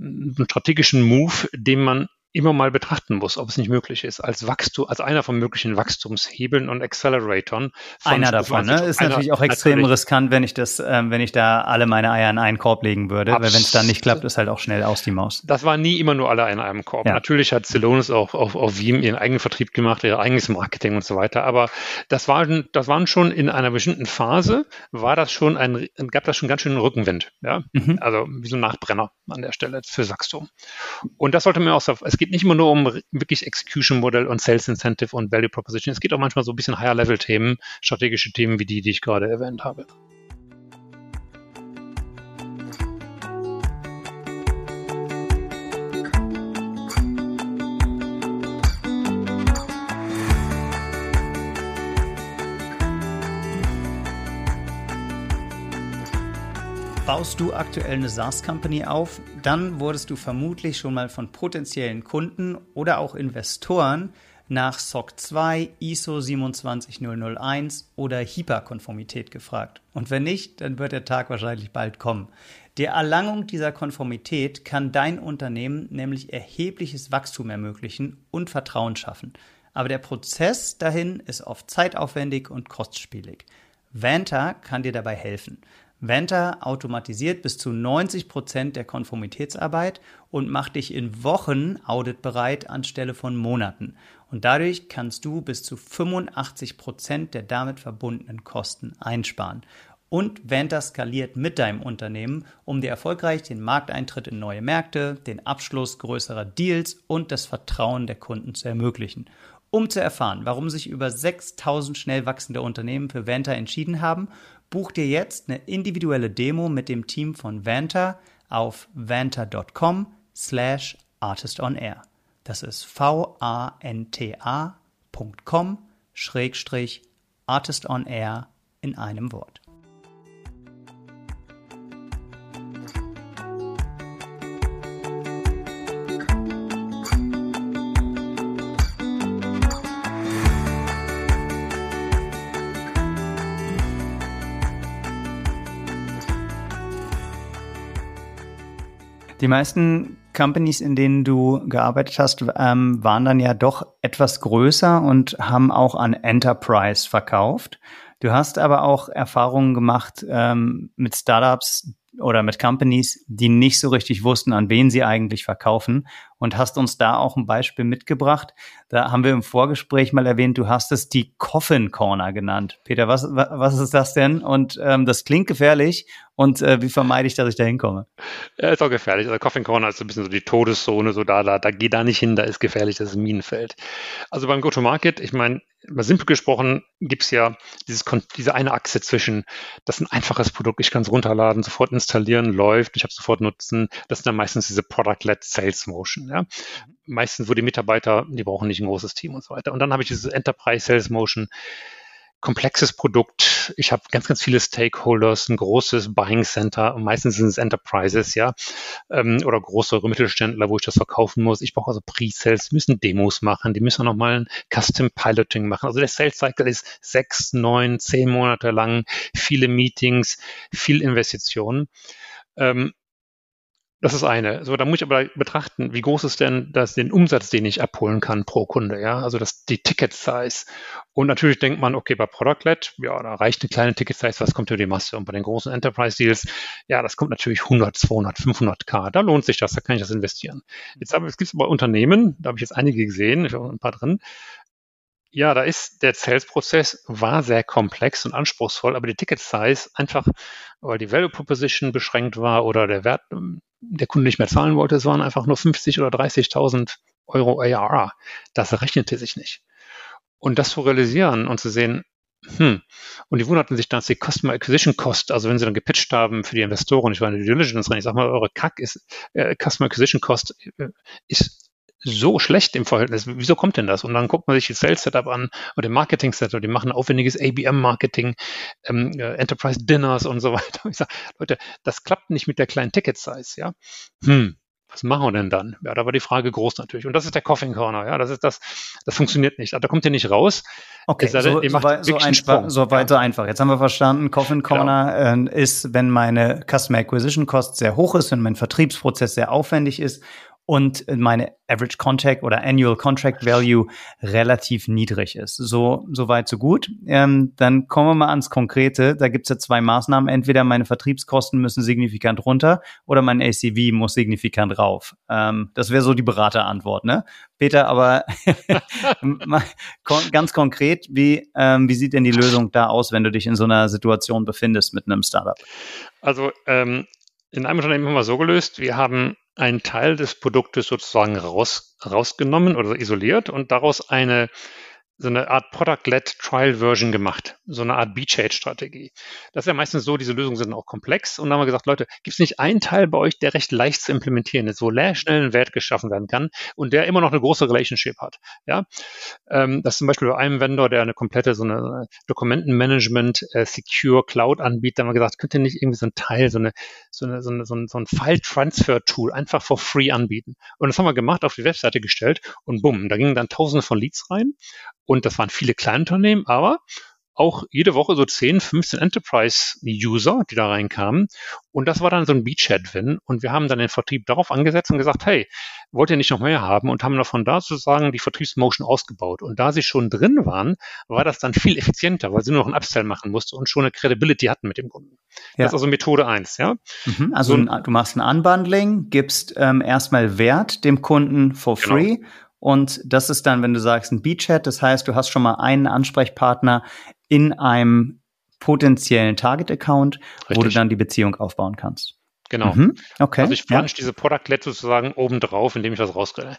einen strategischen Move, den man immer mal betrachten muss, ob es nicht möglich ist, als Wachstum, als einer von möglichen Wachstumshebeln und Acceleratoren. Einer davon, ne? Ist einer, natürlich auch extrem natürlich. riskant, wenn ich das, ähm, wenn ich da alle meine Eier in einen Korb legen würde, weil wenn es dann nicht klappt, ist halt auch schnell aus die Maus. Das war nie immer nur alle in einem Korb. Ja. Natürlich hat Celonis auch auf, auf Veeam ihren eigenen Vertrieb gemacht, ihr eigenes Marketing und so weiter, aber das waren, das waren schon in einer bestimmten Phase, war das schon ein, gab das schon ganz schön einen Rückenwind, ja? Mhm. Also wie so ein Nachbrenner an der Stelle für Wachstum. Und das sollte man auch so, es geht nicht immer nur um wirklich Execution Modell und Sales Incentive und Value Proposition. Es geht auch manchmal so ein bisschen Higher Level Themen, strategische Themen wie die, die ich gerade erwähnt habe. Baust du aktuell eine SaaS-Company auf, dann wurdest du vermutlich schon mal von potenziellen Kunden oder auch Investoren nach SOC 2, ISO 27001 oder HIPAA-Konformität gefragt. Und wenn nicht, dann wird der Tag wahrscheinlich bald kommen. Der Erlangung dieser Konformität kann dein Unternehmen nämlich erhebliches Wachstum ermöglichen und Vertrauen schaffen. Aber der Prozess dahin ist oft zeitaufwendig und kostspielig. Vanta kann dir dabei helfen. Vanta automatisiert bis zu 90 Prozent der Konformitätsarbeit und macht dich in Wochen auditbereit anstelle von Monaten. Und dadurch kannst du bis zu 85 Prozent der damit verbundenen Kosten einsparen. Und Vanta skaliert mit deinem Unternehmen, um dir erfolgreich den Markteintritt in neue Märkte, den Abschluss größerer Deals und das Vertrauen der Kunden zu ermöglichen. Um zu erfahren, warum sich über 6000 schnell wachsende Unternehmen für Vanta entschieden haben Buch dir jetzt eine individuelle Demo mit dem Team von Vanta auf vanta.com slash artistonair. Das ist v-a-n-t-a.com schrägstrich artistonair in einem Wort. Die meisten Companies, in denen du gearbeitet hast, ähm, waren dann ja doch etwas größer und haben auch an Enterprise verkauft. Du hast aber auch Erfahrungen gemacht ähm, mit Startups oder mit Companies, die nicht so richtig wussten, an wen sie eigentlich verkaufen und hast uns da auch ein Beispiel mitgebracht. Da haben wir im Vorgespräch mal erwähnt, du hast es die Coffin Corner genannt. Peter, was, was ist das denn? Und ähm, das klingt gefährlich und äh, wie vermeide ich, dass ich da hinkomme? Ja, ist auch gefährlich. Also Coffin Corner ist so ein bisschen so die Todeszone, so da, da, da geh da nicht hin, da ist gefährlich, das ist ein Minenfeld. Also beim Go-to-Market, ich meine, mal simpel gesprochen, gibt's ja dieses, diese eine Achse zwischen, das ist ein einfaches Produkt, ich kann es runterladen, sofort installieren, läuft, ich habe sofort Nutzen. Das sind dann meistens diese Product-led Sales Motion. Ja? Meistens, wo die Mitarbeiter, die brauchen nicht ein großes Team und so weiter. Und dann habe ich diese Enterprise Sales Motion, komplexes Produkt. Ich habe ganz, ganz viele Stakeholders, ein großes Buying Center. Meistens sind es Enterprises, ja, ähm, oder größere Mittelständler, wo ich das verkaufen muss. Ich brauche also Pre-Sales, müssen Demos machen, die müssen auch nochmal ein Custom Piloting machen. Also der Sales Cycle ist sechs, neun, zehn Monate lang, viele Meetings, viel Investitionen. Ähm, das ist eine. So, da muss ich aber betrachten, wie groß ist denn das, den Umsatz, den ich abholen kann pro Kunde, ja? Also das, die Ticket Size. Und natürlich denkt man, okay, bei Product-led, ja, da reicht eine kleine Ticket Size, was kommt für die Masse? Und bei den großen Enterprise Deals, ja, das kommt natürlich 100, 200, 500 K. Da lohnt sich das, da kann ich das investieren. Jetzt aber, es gibt aber Unternehmen, da habe ich jetzt einige gesehen, ich habe ein paar drin, ja, da ist der Sales-Prozess war sehr komplex und anspruchsvoll, aber die Ticket Size einfach, weil die Value Proposition beschränkt war oder der Wert der Kunde nicht mehr zahlen wollte, es waren einfach nur 50 oder 30.000 Euro ARR. Das rechnete sich nicht. Und das zu realisieren und zu sehen, hm, und die wunderten sich, dass die Customer Acquisition Cost, also wenn sie dann gepitcht haben für die Investoren, ich der Due Diligence ich sag mal, eure CAC ist, äh, Customer Acquisition Cost äh, ist so schlecht im Verhältnis. Wieso kommt denn das? Und dann guckt man sich das Sales Setup an oder den Marketing Setup. Die machen aufwendiges ABM Marketing, ähm, äh, Enterprise Dinners und so <laughs> weiter. Und ich sage, Leute, das klappt nicht mit der kleinen Ticket Size, ja. Hm, was machen wir denn dann? Ja, da war die Frage groß natürlich. Und das ist der Coffin Corner, ja, das ist das, das funktioniert nicht. Da kommt ihr nicht raus. Okay, so, weit, so, einfach, so weit, so einfach. Jetzt haben wir verstanden, Coffin Corner äh, ist, wenn meine Customer Acquisition Cost sehr hoch ist, wenn mein Vertriebsprozess sehr aufwendig ist und meine Average Contract oder Annual Contract Value relativ niedrig ist. So, so weit, so gut. Ähm, dann kommen wir mal ans Konkrete. Da gibt's ja zwei Maßnahmen. Entweder meine Vertriebskosten müssen signifikant runter oder mein ACV muss signifikant rauf. Ähm, das wäre so die Beraterantwort, ne? Peter, aber <laughs> <laughs> ganz konkret, wie, ähm, wie sieht denn die Lösung da aus, wenn du dich in so einer Situation befindest mit einem Startup? Also ähm, in einem Unternehmen haben wir so gelöst, wir haben einen Teil des Produktes sozusagen raus, rausgenommen oder isoliert und daraus eine so eine Art Product-led Trial Version gemacht, so eine Art Beachhead-Strategie. Das ist ja meistens so, diese Lösungen sind auch komplex und dann haben wir gesagt, Leute, gibt es nicht einen Teil bei euch, der recht leicht zu implementieren ist, wo schnell ein Wert geschaffen werden kann und der immer noch eine große Relationship hat. Ja, ähm, das ist zum Beispiel bei einem Vendor, der eine komplette so eine Dokumentenmanagement äh, anbietet, da haben wir gesagt, könnt ihr nicht irgendwie so ein Teil, so eine so eine so, eine, so ein, so ein File Transfer Tool einfach for free anbieten. Und das haben wir gemacht, auf die Webseite gestellt und bumm, da gingen dann Tausende von Leads rein und das waren viele Kleinunternehmen, aber auch jede Woche so 10, 15 Enterprise-User, die da reinkamen. Und das war dann so ein Beachhead-Win. Und wir haben dann den Vertrieb darauf angesetzt und gesagt, hey, wollt ihr nicht noch mehr haben? Und haben davon da sozusagen die Vertriebsmotion ausgebaut. Und da sie schon drin waren, war das dann viel effizienter, weil sie nur noch ein Upsell machen musste und schon eine Credibility hatten mit dem Kunden. Ja. Das ist also Methode eins, ja. Mhm, also so, du machst ein Unbundling, gibst ähm, erstmal Wert dem Kunden for genau. free. Und das ist dann, wenn du sagst, ein Beachhead, das heißt, du hast schon mal einen Ansprechpartner in einem potenziellen Target-Account, wo du dann die Beziehung aufbauen kannst. Genau. Mhm. Okay. Also ich flansch ja. diese Product-Led sozusagen obendrauf, indem ich das rauskriege.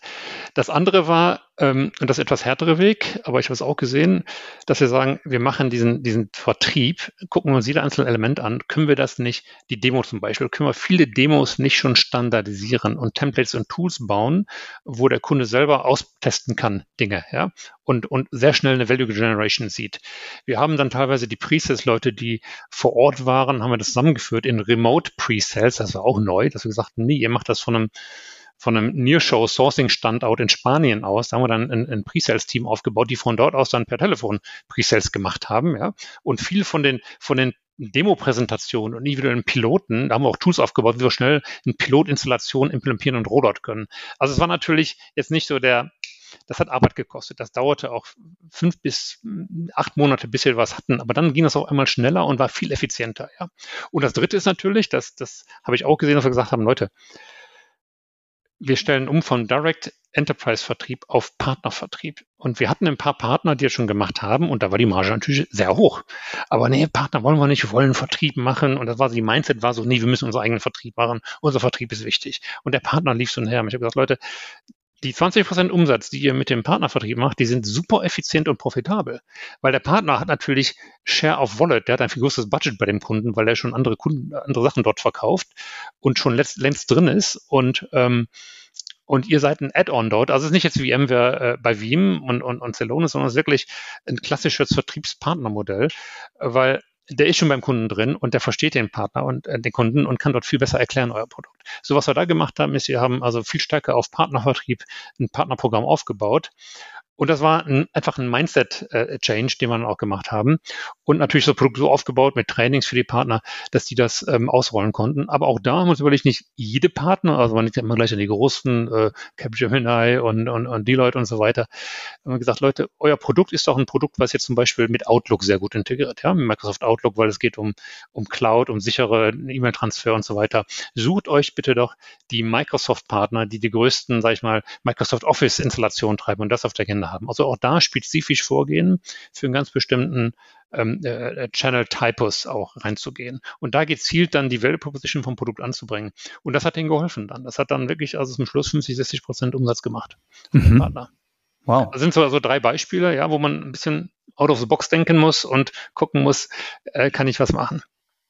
Das andere war, ähm, und das etwas härtere Weg, aber ich habe es auch gesehen, dass wir sagen, wir machen diesen, diesen Vertrieb, gucken wir uns jeder einzelne Element an, können wir das nicht, die Demo zum Beispiel, können wir viele Demos nicht schon standardisieren und Templates und Tools bauen, wo der Kunde selber austesten kann, Dinge, ja, und, und sehr schnell eine Value Generation sieht. Wir haben dann teilweise die Pre-Sales-Leute, die vor Ort waren, haben wir das zusammengeführt in Remote Pre-Sales, das war auch neu, dass wir gesagt haben, nee, ihr macht das von einem von einem Nearshow Sourcing Standort in Spanien aus. Da haben wir dann ein, ein Pre-Sales Team aufgebaut, die von dort aus dann per Telefon Pre-Sales gemacht haben, ja. Und viel von den, von den Demo-Präsentationen und individuellen Piloten, da haben wir auch Tools aufgebaut, wie wir schnell eine Pilotinstallation implementieren und Rollout können. Also es war natürlich jetzt nicht so der, das hat Arbeit gekostet. Das dauerte auch fünf bis acht Monate, bis wir was hatten. Aber dann ging das auch einmal schneller und war viel effizienter. Ja. Und das Dritte ist natürlich, das, das habe ich auch gesehen, dass wir gesagt haben, Leute, wir stellen um von Direct Enterprise Vertrieb auf Partnervertrieb. Und wir hatten ein paar Partner, die es schon gemacht haben, und da war die Marge natürlich sehr hoch. Aber nee, Partner wollen wir nicht, wir wollen Vertrieb machen. Und das war die Mindset war so, nee, wir müssen unseren eigenen Vertrieb machen. Unser Vertrieb ist wichtig. Und der Partner lief so her. Ich habe gesagt, Leute, die 20% Umsatz, die ihr mit dem Partnervertrieb macht, die sind super effizient und profitabel. Weil der Partner hat natürlich Share of Wallet, der hat ein viel größeres Budget bei dem Kunden, weil er schon andere Kunden, andere Sachen dort verkauft und schon längst, drin ist. Und ähm, und ihr seid ein Add-on dort. Also es ist nicht jetzt wie VMware äh, bei Veeam und, und, und Celonis, sondern es ist wirklich ein klassisches Vertriebspartnermodell, weil der ist schon beim Kunden drin und der versteht den Partner und äh, den Kunden und kann dort viel besser erklären, euer Produkt. So was wir da gemacht haben, ist, wir haben also viel stärker auf Partnervertrieb ein Partnerprogramm aufgebaut und das war ein, einfach ein Mindset-Change, den wir auch gemacht haben. Und natürlich das Produkt so aufgebaut mit Trainings für die Partner, dass die das ähm, ausrollen konnten. Aber auch da muss überlegt nicht jede Partner, also man nicht immer gleich an die großen, äh, Capgemini und, und, und Deloitte und so weiter. Wir haben gesagt, Leute, euer Produkt ist doch ein Produkt, was jetzt zum Beispiel mit Outlook sehr gut integriert, ja, mit Microsoft Outlook, weil es geht um, um Cloud, um sichere E-Mail-Transfer und so weiter. Sucht euch bitte doch die Microsoft-Partner, die die größten, sag ich mal, Microsoft Office-Installationen treiben und das auf der Agenda haben. Also auch da spezifisch vorgehen, für einen ganz bestimmten ähm, äh, Channel Typus auch reinzugehen. Und da gezielt dann die Value Proposition vom Produkt anzubringen. Und das hat ihnen geholfen dann. Das hat dann wirklich also zum Schluss 50, 60 Prozent Umsatz gemacht. Mhm. Partner. Wow. Das sind so also drei Beispiele, ja, wo man ein bisschen out of the box denken muss und gucken muss, äh, kann ich was machen.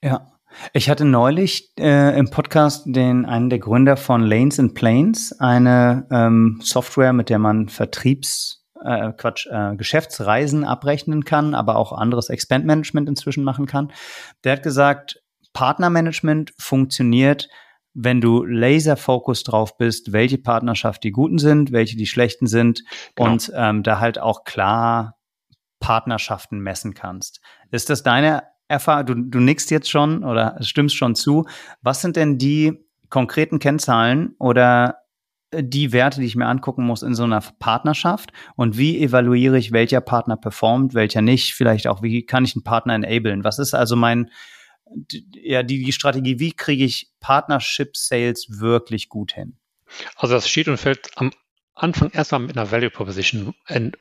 Ja. Ich hatte neulich äh, im Podcast den einen der Gründer von Lanes and Planes, eine ähm, Software, mit der man Vertriebs äh, Quatsch, äh, Geschäftsreisen abrechnen kann, aber auch anderes Expand-Management inzwischen machen kann. Der hat gesagt, Partnermanagement funktioniert, wenn du laser-focus drauf bist, welche Partnerschaft die guten sind, welche die schlechten sind genau. und ähm, da halt auch klar Partnerschaften messen kannst. Ist das deine Erfahrung, du, du nickst jetzt schon oder stimmst schon zu. Was sind denn die konkreten Kennzahlen oder die Werte, die ich mir angucken muss in so einer Partnerschaft und wie evaluiere ich, welcher Partner performt, welcher nicht, vielleicht auch, wie kann ich einen Partner enablen? Was ist also mein, ja, die, die Strategie, wie kriege ich Partnership Sales wirklich gut hin? Also das steht und fällt am Anfang erstmal mit einer Value Proposition.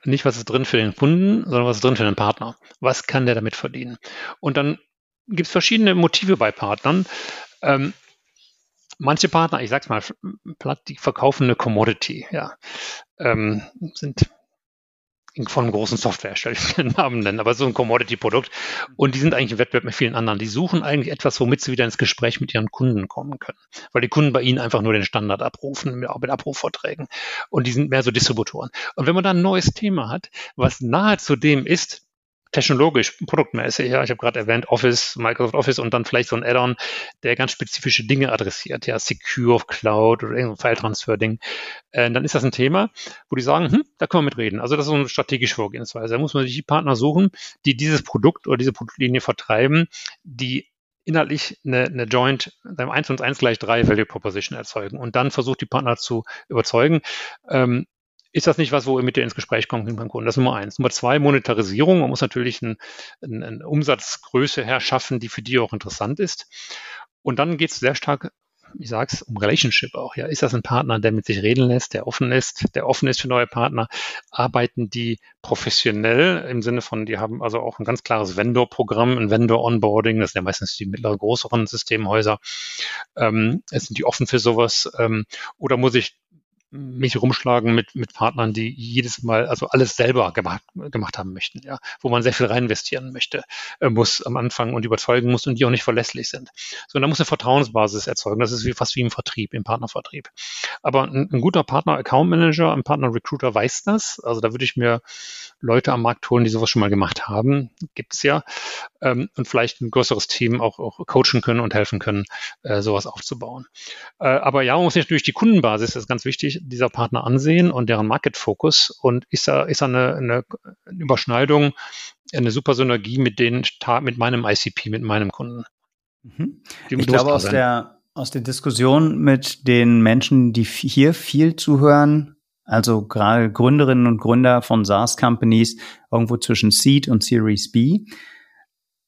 Nicht, was ist drin für den Kunden, sondern was ist drin für den Partner. Was kann der damit verdienen? Und dann gibt es verschiedene Motive bei Partnern. Ähm, manche Partner, ich sag's mal platt, die verkaufen eine Commodity, ja, ähm, sind von einem großen Softwarehersteller, ich den Namen nennen, aber so ein Commodity-Produkt. Und die sind eigentlich im Wettbewerb mit vielen anderen. Die suchen eigentlich etwas, womit sie wieder ins Gespräch mit ihren Kunden kommen können. Weil die Kunden bei ihnen einfach nur den Standard abrufen, mit, mit Abrufverträgen. Und die sind mehr so Distributoren. Und wenn man da ein neues Thema hat, was nahezu dem ist, technologisch, produktmäßig. Ja, ich habe gerade erwähnt Office, Microsoft Office und dann vielleicht so ein Add-on, der ganz spezifische Dinge adressiert, ja, Secure Cloud oder irgendein File-Transfer-Ding. Äh, dann ist das ein Thema, wo die sagen, hm, da können wir mitreden. Also das ist so eine strategische Vorgehensweise. Da muss man sich die Partner suchen, die dieses Produkt oder diese Produktlinie vertreiben, die inhaltlich eine, eine Joint, einem 1 und 1 gleich 3 Value Proposition erzeugen und dann versucht die Partner zu überzeugen. Ähm, ist das nicht was, wo ihr mit dir ins Gespräch kommt mit beim Kunden? Das ist Nummer eins. Nummer zwei, Monetarisierung. Man muss natürlich eine ein, ein Umsatzgröße herschaffen, die für die auch interessant ist. Und dann geht es sehr stark, ich sage es, um Relationship auch. Ja, ist das ein Partner, der mit sich reden lässt, der offen ist, der offen ist für neue Partner? Arbeiten die professionell im Sinne von, die haben also auch ein ganz klares Vendor-Programm, ein Vendor-Onboarding. Das sind ja meistens die mittleren, größeren Systemhäuser. Ähm, sind die offen für sowas? Ähm, oder muss ich mich rumschlagen mit, mit Partnern, die jedes Mal, also alles selber gemacht, gemacht haben möchten, ja, wo man sehr viel rein investieren möchte, äh, muss am Anfang und überzeugen muss und die auch nicht verlässlich sind. So, da muss eine Vertrauensbasis erzeugen. Das ist wie, fast wie im Vertrieb, im Partnervertrieb. Aber ein, ein guter Partner Account Manager, ein Partner Recruiter weiß das. Also da würde ich mir Leute am Markt holen, die sowas schon mal gemacht haben. Gibt es ja. Ähm, und vielleicht ein größeres Team auch, auch coachen können und helfen können, äh, sowas aufzubauen. Äh, aber ja, man muss natürlich die Kundenbasis, das ist ganz wichtig, dieser Partner ansehen und deren Market Focus. Und ist da, ist da eine, eine Überschneidung, eine super Synergie mit den, mit meinem ICP, mit meinem Kunden. Mhm. Ich glaube, aus der, aus der Diskussion mit den Menschen, die hier viel zuhören, also gerade Gründerinnen und Gründer von SaaS-Companies irgendwo zwischen Seed und Series B.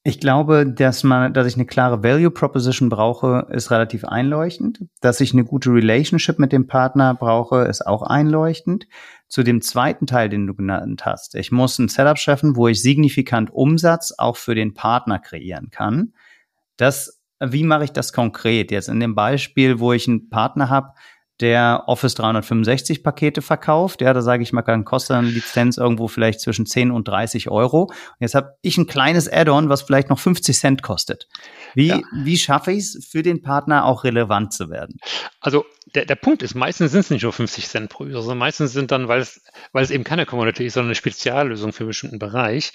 Ich glaube, dass man, dass ich eine klare Value Proposition brauche, ist relativ einleuchtend. Dass ich eine gute Relationship mit dem Partner brauche, ist auch einleuchtend. Zu dem zweiten Teil, den du genannt hast. Ich muss ein Setup schaffen, wo ich signifikant Umsatz auch für den Partner kreieren kann. Das, wie mache ich das konkret? Jetzt in dem Beispiel, wo ich einen Partner habe, der Office 365 Pakete verkauft. Ja, da sage ich mal, dann kostet eine Lizenz irgendwo vielleicht zwischen 10 und 30 Euro. Und jetzt habe ich ein kleines Add-on, was vielleicht noch 50 Cent kostet. Wie, ja. wie schaffe ich es für den Partner auch relevant zu werden? Also der, der Punkt ist, meistens sind es nicht nur 50 Cent pro User, sondern meistens sind dann, weil es, weil es eben keine Community ist, sondern eine Speziallösung für einen bestimmten Bereich,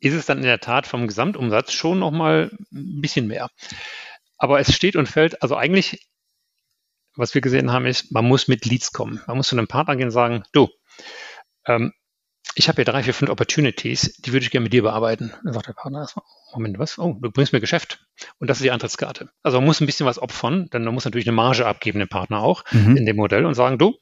ist es dann in der Tat vom Gesamtumsatz schon nochmal ein bisschen mehr. Aber es steht und fällt, also eigentlich was wir gesehen haben, ist, man muss mit Leads kommen. Man muss zu einem Partner gehen und sagen, du, ähm, ich habe hier drei, vier, fünf Opportunities, die würde ich gerne mit dir bearbeiten. Dann sagt der Partner, Moment, was? Oh, du bringst mir Geschäft. Und das ist die Antrittskarte. Also man muss ein bisschen was opfern, denn man muss natürlich eine Marge abgeben, den Partner auch, mhm. in dem Modell und sagen, du,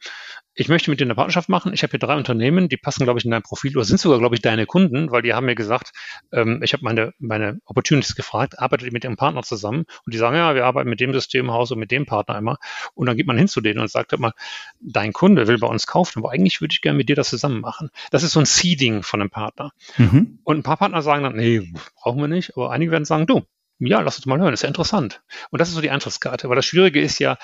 ich möchte mit dir eine Partnerschaft machen. Ich habe hier drei Unternehmen, die passen, glaube ich, in dein Profil oder sind sogar, glaube ich, deine Kunden, weil die haben mir gesagt, ähm, ich habe meine, meine Opportunities gefragt, arbeitet ihr mit ihrem Partner zusammen? Und die sagen, ja, wir arbeiten mit dem Systemhaus und mit dem Partner immer. Und dann geht man hin zu denen und sagt immer, dein Kunde will bei uns kaufen, aber eigentlich würde ich gerne mit dir das zusammen machen. Das ist so ein Seeding von einem Partner. Mhm. Und ein paar Partner sagen dann, nee, brauchen wir nicht. Aber einige werden sagen, du, ja, lass uns mal hören, ist ja interessant. Und das ist so die Eintrittskarte. Weil das Schwierige ist ja,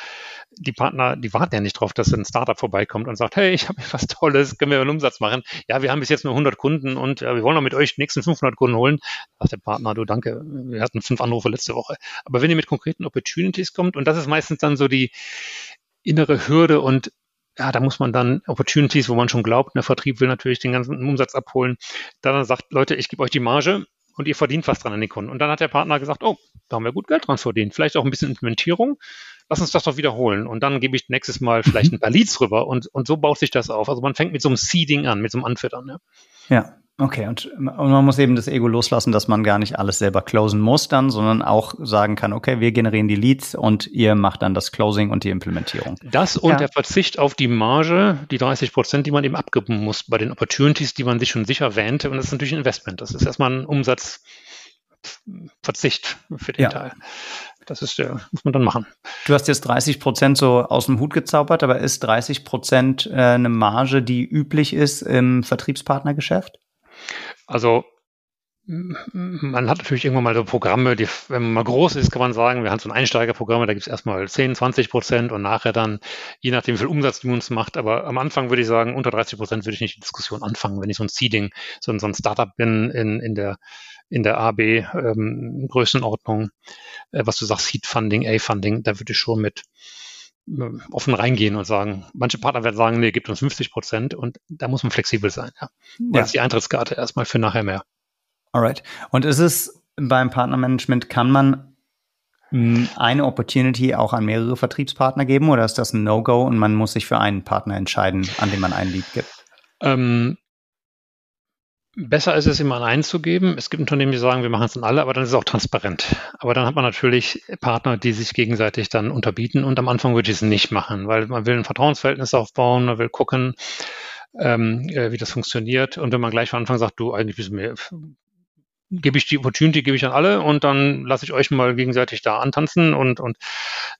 die Partner, die warten ja nicht drauf, dass ein Startup vorbeikommt und sagt, hey, ich habe was Tolles, können wir einen Umsatz machen? Ja, wir haben bis jetzt nur 100 Kunden und ja, wir wollen auch mit euch die nächsten 500 Kunden holen. Sagt der Partner, du danke, wir hatten fünf Anrufe letzte Woche. Aber wenn ihr mit konkreten Opportunities kommt, und das ist meistens dann so die innere Hürde und ja, da muss man dann Opportunities, wo man schon glaubt, der Vertrieb will natürlich den ganzen Umsatz abholen, dann sagt, Leute, ich gebe euch die Marge, und ihr verdient was dran an den Kunden. Und dann hat der Partner gesagt, oh, da haben wir gut Geld dran verdient. Vielleicht auch ein bisschen Implementierung. Lass uns das doch wiederholen. Und dann gebe ich nächstes Mal vielleicht mhm. ein paar Leads rüber. Und, und so baut sich das auf. Also man fängt mit so einem Seeding an, mit so einem Anfüttern. Ja. ja. Okay, und, und, man muss eben das Ego loslassen, dass man gar nicht alles selber closen muss dann, sondern auch sagen kann, okay, wir generieren die Leads und ihr macht dann das Closing und die Implementierung. Das und ja. der Verzicht auf die Marge, die 30 Prozent, die man eben abgeben muss bei den Opportunities, die man sich schon sicher wähnte. Und das ist natürlich ein Investment. Das ist erstmal ein Umsatzverzicht für den ja. Teil. Das ist der, muss man dann machen. Du hast jetzt 30 Prozent so aus dem Hut gezaubert, aber ist 30 Prozent äh, eine Marge, die üblich ist im Vertriebspartnergeschäft? Also man hat natürlich irgendwann mal so Programme, die, wenn man mal groß ist, kann man sagen, wir haben so ein Einsteigerprogramm, da gibt es erstmal 10, 20 Prozent und nachher dann, je nachdem, wie viel Umsatz die uns macht, aber am Anfang würde ich sagen, unter 30 Prozent würde ich nicht die Diskussion anfangen, wenn ich so ein Seeding, so ein, so ein Startup bin in, in der, in der AB ähm, Größenordnung, äh, was du sagst, Seed Funding, A-Funding, da würde ich schon mit offen reingehen und sagen, manche Partner werden sagen, nee, gibt uns 50 Prozent und da muss man flexibel sein. Ja. Das ja. ist die Eintrittskarte erstmal für nachher mehr. Alright. Und ist es beim Partnermanagement, kann man eine Opportunity auch an mehrere Vertriebspartner geben oder ist das ein No-Go und man muss sich für einen Partner entscheiden, an dem man ein Lied gibt? Ähm, besser ist es immer an einen zu geben. Es gibt Unternehmen, die sagen, wir machen es an alle, aber dann ist es auch transparent. Aber dann hat man natürlich Partner, die sich gegenseitig dann unterbieten und am Anfang würde ich es nicht machen, weil man will ein Vertrauensverhältnis aufbauen, man will gucken, ähm, äh, wie das funktioniert. Und wenn man gleich von Anfang sagt, du eigentlich bist du mir gebe ich die Opportunity, gebe ich an alle und dann lasse ich euch mal gegenseitig da antanzen und, und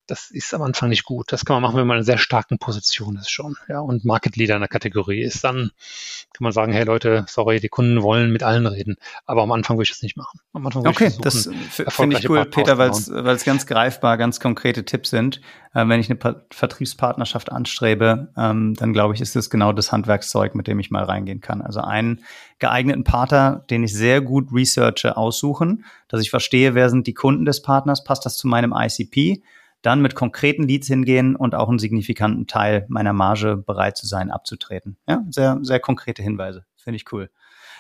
das ist am Anfang nicht gut. Das kann man machen, wenn man in einer sehr starken Position ist schon. Ja, und Market Leader in der Kategorie ist, dann kann man sagen, hey Leute, sorry, die Kunden wollen mit allen reden. Aber am Anfang würde ich das nicht machen. Am Anfang okay, versuchen, das finde ich cool, Peter, weil es ganz greifbar, ganz konkrete Tipps sind. Äh, wenn ich eine pa Vertriebspartnerschaft anstrebe, ähm, dann glaube ich, ist das genau das Handwerkszeug, mit dem ich mal reingehen kann. Also einen geeigneten Partner, den ich sehr gut researche, aussuchen, dass ich verstehe, wer sind die Kunden des Partners, passt das zu meinem ICP, dann mit konkreten Leads hingehen und auch einen signifikanten Teil meiner Marge bereit zu sein, abzutreten. Ja, sehr, sehr konkrete Hinweise. Finde ich cool.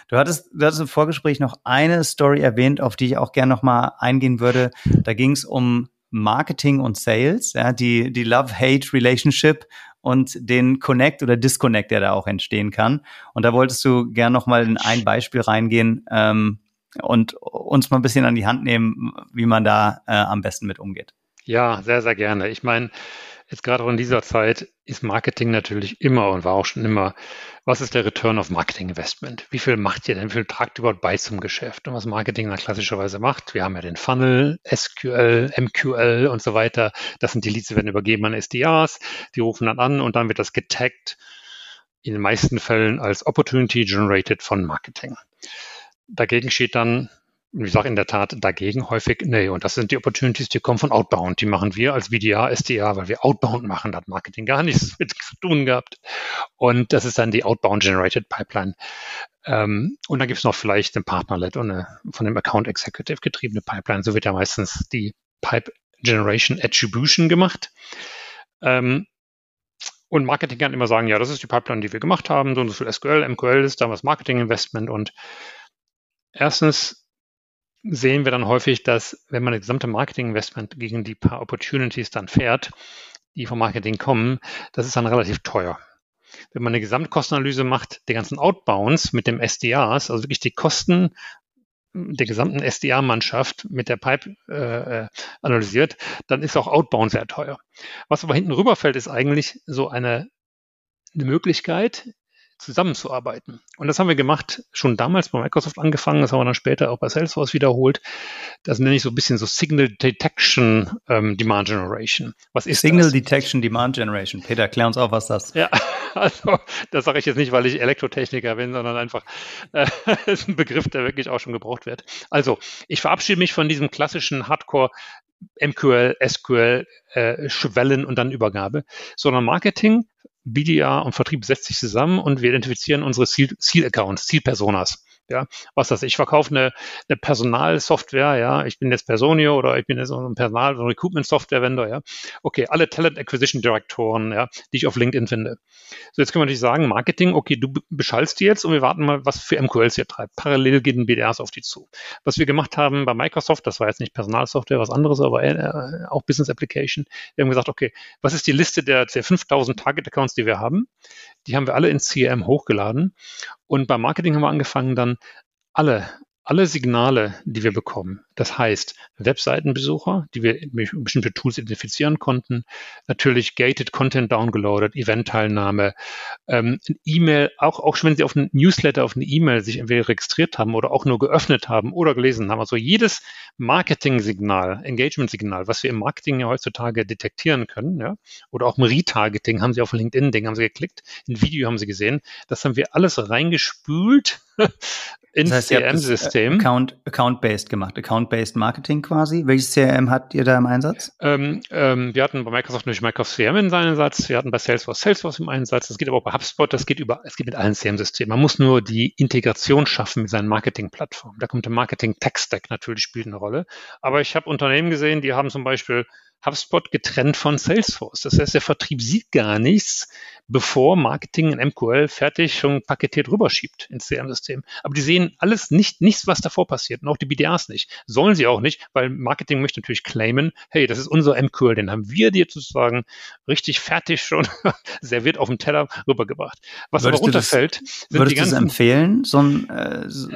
Du hattest, du hattest im Vorgespräch noch eine Story erwähnt, auf die ich auch gerne noch mal eingehen würde. Da ging es um Marketing und Sales, ja, die, die Love-Hate-Relationship und den Connect oder Disconnect, der da auch entstehen kann. Und da wolltest du gern noch mal in ein Beispiel reingehen ähm, und uns mal ein bisschen an die Hand nehmen, wie man da äh, am besten mit umgeht. Ja, sehr, sehr gerne. Ich meine, jetzt gerade auch in dieser Zeit ist Marketing natürlich immer und war auch schon immer, was ist der Return of Marketing Investment? Wie viel macht ihr denn? Wie viel tragt ihr überhaupt bei zum Geschäft? Und was Marketing dann klassischerweise macht, wir haben ja den Funnel, SQL, MQL und so weiter. Das sind die Leads, die werden übergeben an SDRs, die rufen dann an und dann wird das getaggt, in den meisten Fällen als Opportunity Generated von Marketing. Dagegen steht dann ich sage in der Tat dagegen häufig, nee, und das sind die Opportunities, die kommen von Outbound. Die machen wir als VDA, SDA, weil wir Outbound machen. Da hat Marketing gar nichts <laughs> mit zu tun gehabt. Und das ist dann die Outbound Generated Pipeline. Ähm, und dann gibt es noch vielleicht eine Partner-led und eine von dem Account Executive getriebene Pipeline. So wird ja meistens die Pipe Generation Attribution gemacht. Ähm, und Marketing kann immer sagen, ja, das ist die Pipeline, die wir gemacht haben, so und so viel SQL, MQL ist damals Marketing Investment und erstens sehen wir dann häufig, dass wenn man das gesamte Marketing-Investment gegen die paar Opportunities dann fährt, die vom Marketing kommen, das ist dann relativ teuer. Wenn man eine Gesamtkostenanalyse macht, der ganzen Outbounds mit dem SDAs, also wirklich die Kosten der gesamten SDA-Mannschaft mit der Pipe äh, analysiert, dann ist auch Outbound sehr teuer. Was aber hinten rüberfällt, ist eigentlich so eine, eine Möglichkeit, zusammenzuarbeiten. Und das haben wir gemacht, schon damals bei Microsoft angefangen, das haben wir dann später auch bei Salesforce wiederholt. Das nenne ich so ein bisschen so Signal Detection ähm, Demand Generation. Was ist Signal das? Detection Demand Generation. Peter, klär uns auf, was das ist. Ja, <laughs> also das sage ich jetzt nicht, weil ich Elektrotechniker bin, sondern einfach, äh, <laughs> ist ein Begriff, der wirklich auch schon gebraucht wird. Also, ich verabschiede mich von diesem klassischen Hardcore MQL, SQL, äh, Schwellen und dann Übergabe, sondern Marketing BDA und Vertrieb setzt sich zusammen und wir identifizieren unsere Ziel-Accounts, Zielpersonas. Ja, was das? Ich verkaufe eine, eine Personalsoftware, ja, ich bin jetzt Personio oder ich bin jetzt ein Personal- und Recruitment-Software-Vendor, ja. Okay, alle Talent Acquisition Direktoren, ja, die ich auf LinkedIn finde. So, jetzt können wir natürlich sagen, Marketing, okay, du beschallst die jetzt und wir warten mal, was für MQLs ihr treibt. Parallel gehen BDAs auf die zu. Was wir gemacht haben bei Microsoft, das war jetzt nicht Personalsoftware, was anderes, aber äh, auch Business Application. Wir haben gesagt, okay, was ist die Liste der, der 5000 Target Accounts, die wir haben? Die haben wir alle ins CRM hochgeladen. Und beim Marketing haben wir angefangen, dann alle alle Signale, die wir bekommen, das heißt Webseitenbesucher, die wir mit bestimmte Tools identifizieren konnten, natürlich gated Content downgeloadet, Event-Teilnahme, ähm, E-Mail, auch, auch schon wenn Sie auf einen Newsletter, auf eine E-Mail sich entweder registriert haben oder auch nur geöffnet haben oder gelesen haben. Also jedes Marketing-Signal, Engagement-Signal, was wir im Marketing ja heutzutage detektieren können, ja, oder auch im Retargeting haben Sie auf LinkedIn-Ding, haben Sie geklickt, ein Video haben Sie gesehen, das haben wir alles reingespült <laughs> ins das heißt, CRM-System. Account, Account-based gemacht, Account-based Marketing quasi. Welches CRM habt ihr da im Einsatz? Ähm, ähm, wir hatten bei Microsoft natürlich Microsoft CRM in seinem Einsatz, wir hatten bei Salesforce Salesforce im Einsatz, das geht aber auch bei HubSpot, das geht über, es geht mit allen CRM-Systemen. Man muss nur die Integration schaffen mit seinen Marketing-Plattformen. Da kommt der Marketing-Tech-Stack natürlich spielt eine Rolle. Aber ich habe Unternehmen gesehen, die haben zum Beispiel HubSpot getrennt von Salesforce. Das heißt, der Vertrieb sieht gar nichts, bevor Marketing in MQL fertig schon paketiert rüberschiebt ins CRM-System. Aber die sehen alles nicht, nichts, was davor passiert und auch die BDAs nicht. Sollen sie auch nicht, weil Marketing möchte natürlich claimen, hey, das ist unser MQL, den haben wir dir sozusagen richtig fertig schon <laughs> serviert auf dem Teller rübergebracht. Was würdest aber runterfällt, das, sind würdest die ganzen... Würdest du empfehlen, so ein äh, so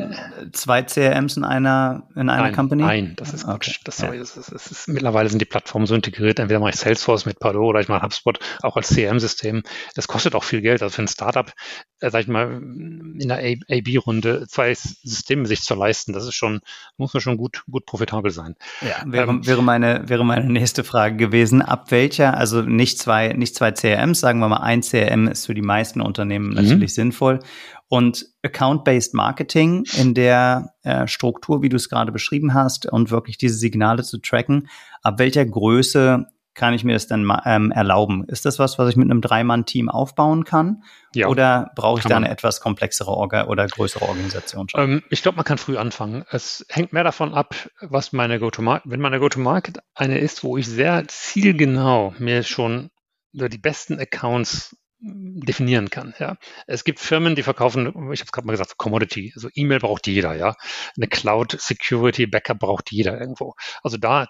zwei CRMs in einer in einer nein, Company? Nein, das ist okay. Das, sorry, ja. das, ist, das ist, mittlerweile sind die Plattformen so integriert. Entweder mache ich Salesforce mit Pardot oder ich mache HubSpot auch als CRM-System. Das kostet auch viel Geld. Also für ein Startup, äh, sag ich mal, in der AB-Runde zwei Systeme sich zu leisten, das ist schon, muss man schon gut, gut profitabel sein. Ja, wäre, ähm, wäre meine, wäre meine nächste Frage gewesen. Ab welcher, also nicht zwei, nicht zwei CRMs, sagen wir mal, ein CRM ist für die meisten Unternehmen mhm. natürlich sinnvoll. Und Account-Based Marketing in der äh, Struktur, wie du es gerade beschrieben hast, und wirklich diese Signale zu tracken, ab welcher Größe kann ich mir das dann ähm, erlauben? Ist das was, was ich mit einem Dreimann-Team aufbauen kann? Ja, oder brauche ich da eine etwas komplexere Orga oder größere Organisation schon? Ähm, ich glaube, man kann früh anfangen. Es hängt mehr davon ab, was meine Go-to-Market, wenn meine Go-to-Market eine ist, wo ich sehr zielgenau mir schon die besten Accounts definieren kann. Ja. Es gibt Firmen, die verkaufen, ich habe es gerade mal gesagt, Commodity. Also E-Mail braucht jeder, ja. Eine Cloud Security Backup braucht jeder irgendwo. Also da,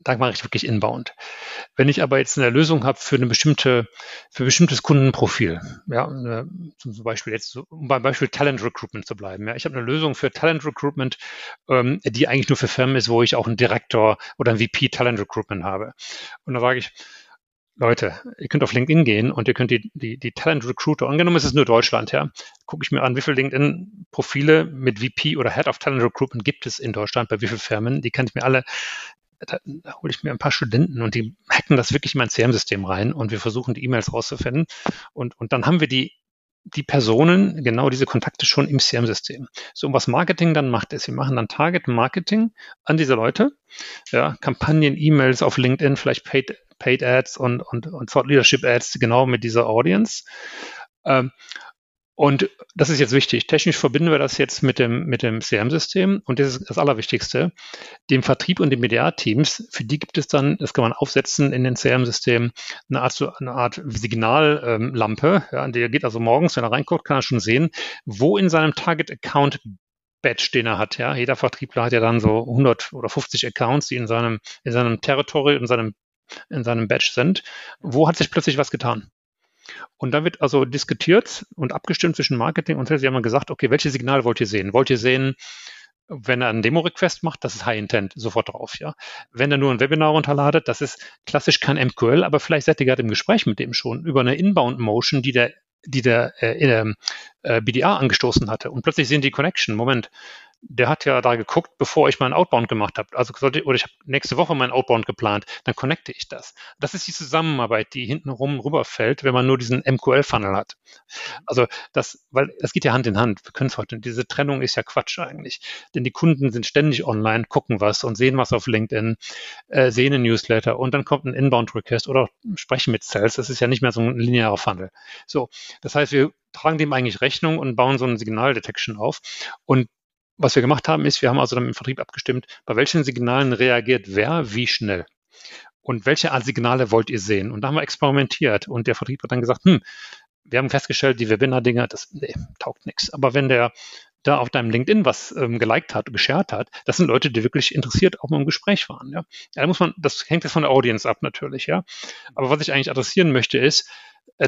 da mache ich wirklich inbound. Wenn ich aber jetzt eine Lösung habe für eine bestimmte, für ein bestimmtes Kundenprofil, ja, zum Beispiel jetzt, um beim Beispiel Talent Recruitment zu bleiben, ja, ich habe eine Lösung für Talent Recruitment, ähm, die eigentlich nur für Firmen ist, wo ich auch einen Direktor oder einen VP Talent Recruitment habe. Und da sage ich, Leute, ihr könnt auf LinkedIn gehen und ihr könnt die, die, die Talent Recruiter, angenommen es ist nur Deutschland, ja, gucke ich mir an, wie viele LinkedIn-Profile mit VP oder Head of Talent Recruitment gibt es in Deutschland, bei wie vielen Firmen, die kann ich mir alle, da, da hole ich mir ein paar Studenten und die hacken das wirklich in mein CRM-System rein und wir versuchen die E-Mails rauszufinden und, und dann haben wir die die Personen genau diese Kontakte schon im CRM-System. So, und was Marketing dann macht, ist, wir machen dann Target-Marketing an diese Leute, ja, Kampagnen, E-Mails auf LinkedIn, vielleicht Paid Paid Ads und, und, und Thought Leadership Ads genau mit dieser Audience. Ähm, und das ist jetzt wichtig. Technisch verbinden wir das jetzt mit dem, mit dem CRM-System. Und das ist das Allerwichtigste. Dem Vertrieb und den Media-Teams, für die gibt es dann, das kann man aufsetzen in den CRM-System, eine Art, eine Art Signallampe. Ja, der geht also morgens, wenn er reinguckt, kann er schon sehen, wo in seinem Target-Account Badge, den er hat. Ja, jeder Vertriebler hat ja dann so 100 oder 50 Accounts, die in seinem, in seinem Territory, in seinem in seinem Badge sind. Wo hat sich plötzlich was getan? Und dann wird also diskutiert und abgestimmt zwischen Marketing und Sales. Sie haben gesagt, okay, welche Signale wollt ihr sehen? Wollt ihr sehen, wenn er einen Demo-Request macht, das ist High Intent, sofort drauf, ja. Wenn er nur ein Webinar runterladet, das ist klassisch kein MQL, aber vielleicht seid ihr gerade im Gespräch mit dem schon über eine Inbound-Motion, die der, die der äh, äh, BDA angestoßen hatte. Und plötzlich sehen die Connection, Moment, der hat ja da geguckt, bevor ich meinen Outbound gemacht habe. Also sollte, oder ich habe nächste Woche meinen Outbound geplant, dann connecte ich das. Das ist die Zusammenarbeit, die hinten rum rüberfällt, wenn man nur diesen MQL-Funnel hat. Also das, weil das geht ja Hand in Hand. Wir können es heute. Diese Trennung ist ja Quatsch eigentlich. Denn die Kunden sind ständig online, gucken was und sehen was auf LinkedIn, äh, sehen einen Newsletter und dann kommt ein Inbound-Request oder sprechen mit Sales. Das ist ja nicht mehr so ein linearer Funnel. So, das heißt, wir tragen dem eigentlich Rechnung und bauen so eine Signaldetection auf. Und was wir gemacht haben, ist, wir haben also dann im Vertrieb abgestimmt, bei welchen Signalen reagiert wer wie schnell. Und welche Art Signale wollt ihr sehen? Und da haben wir experimentiert und der Vertrieb hat dann gesagt, hm, wir haben festgestellt, die Webinar-Dinger, das nee, taugt nichts. Aber wenn der da auf deinem LinkedIn was ähm, geliked hat, geshared hat, das sind Leute, die wirklich interessiert auch mal im Gespräch waren. Ja? ja, da muss man, das hängt jetzt von der Audience ab natürlich, ja. Aber was ich eigentlich adressieren möchte, ist,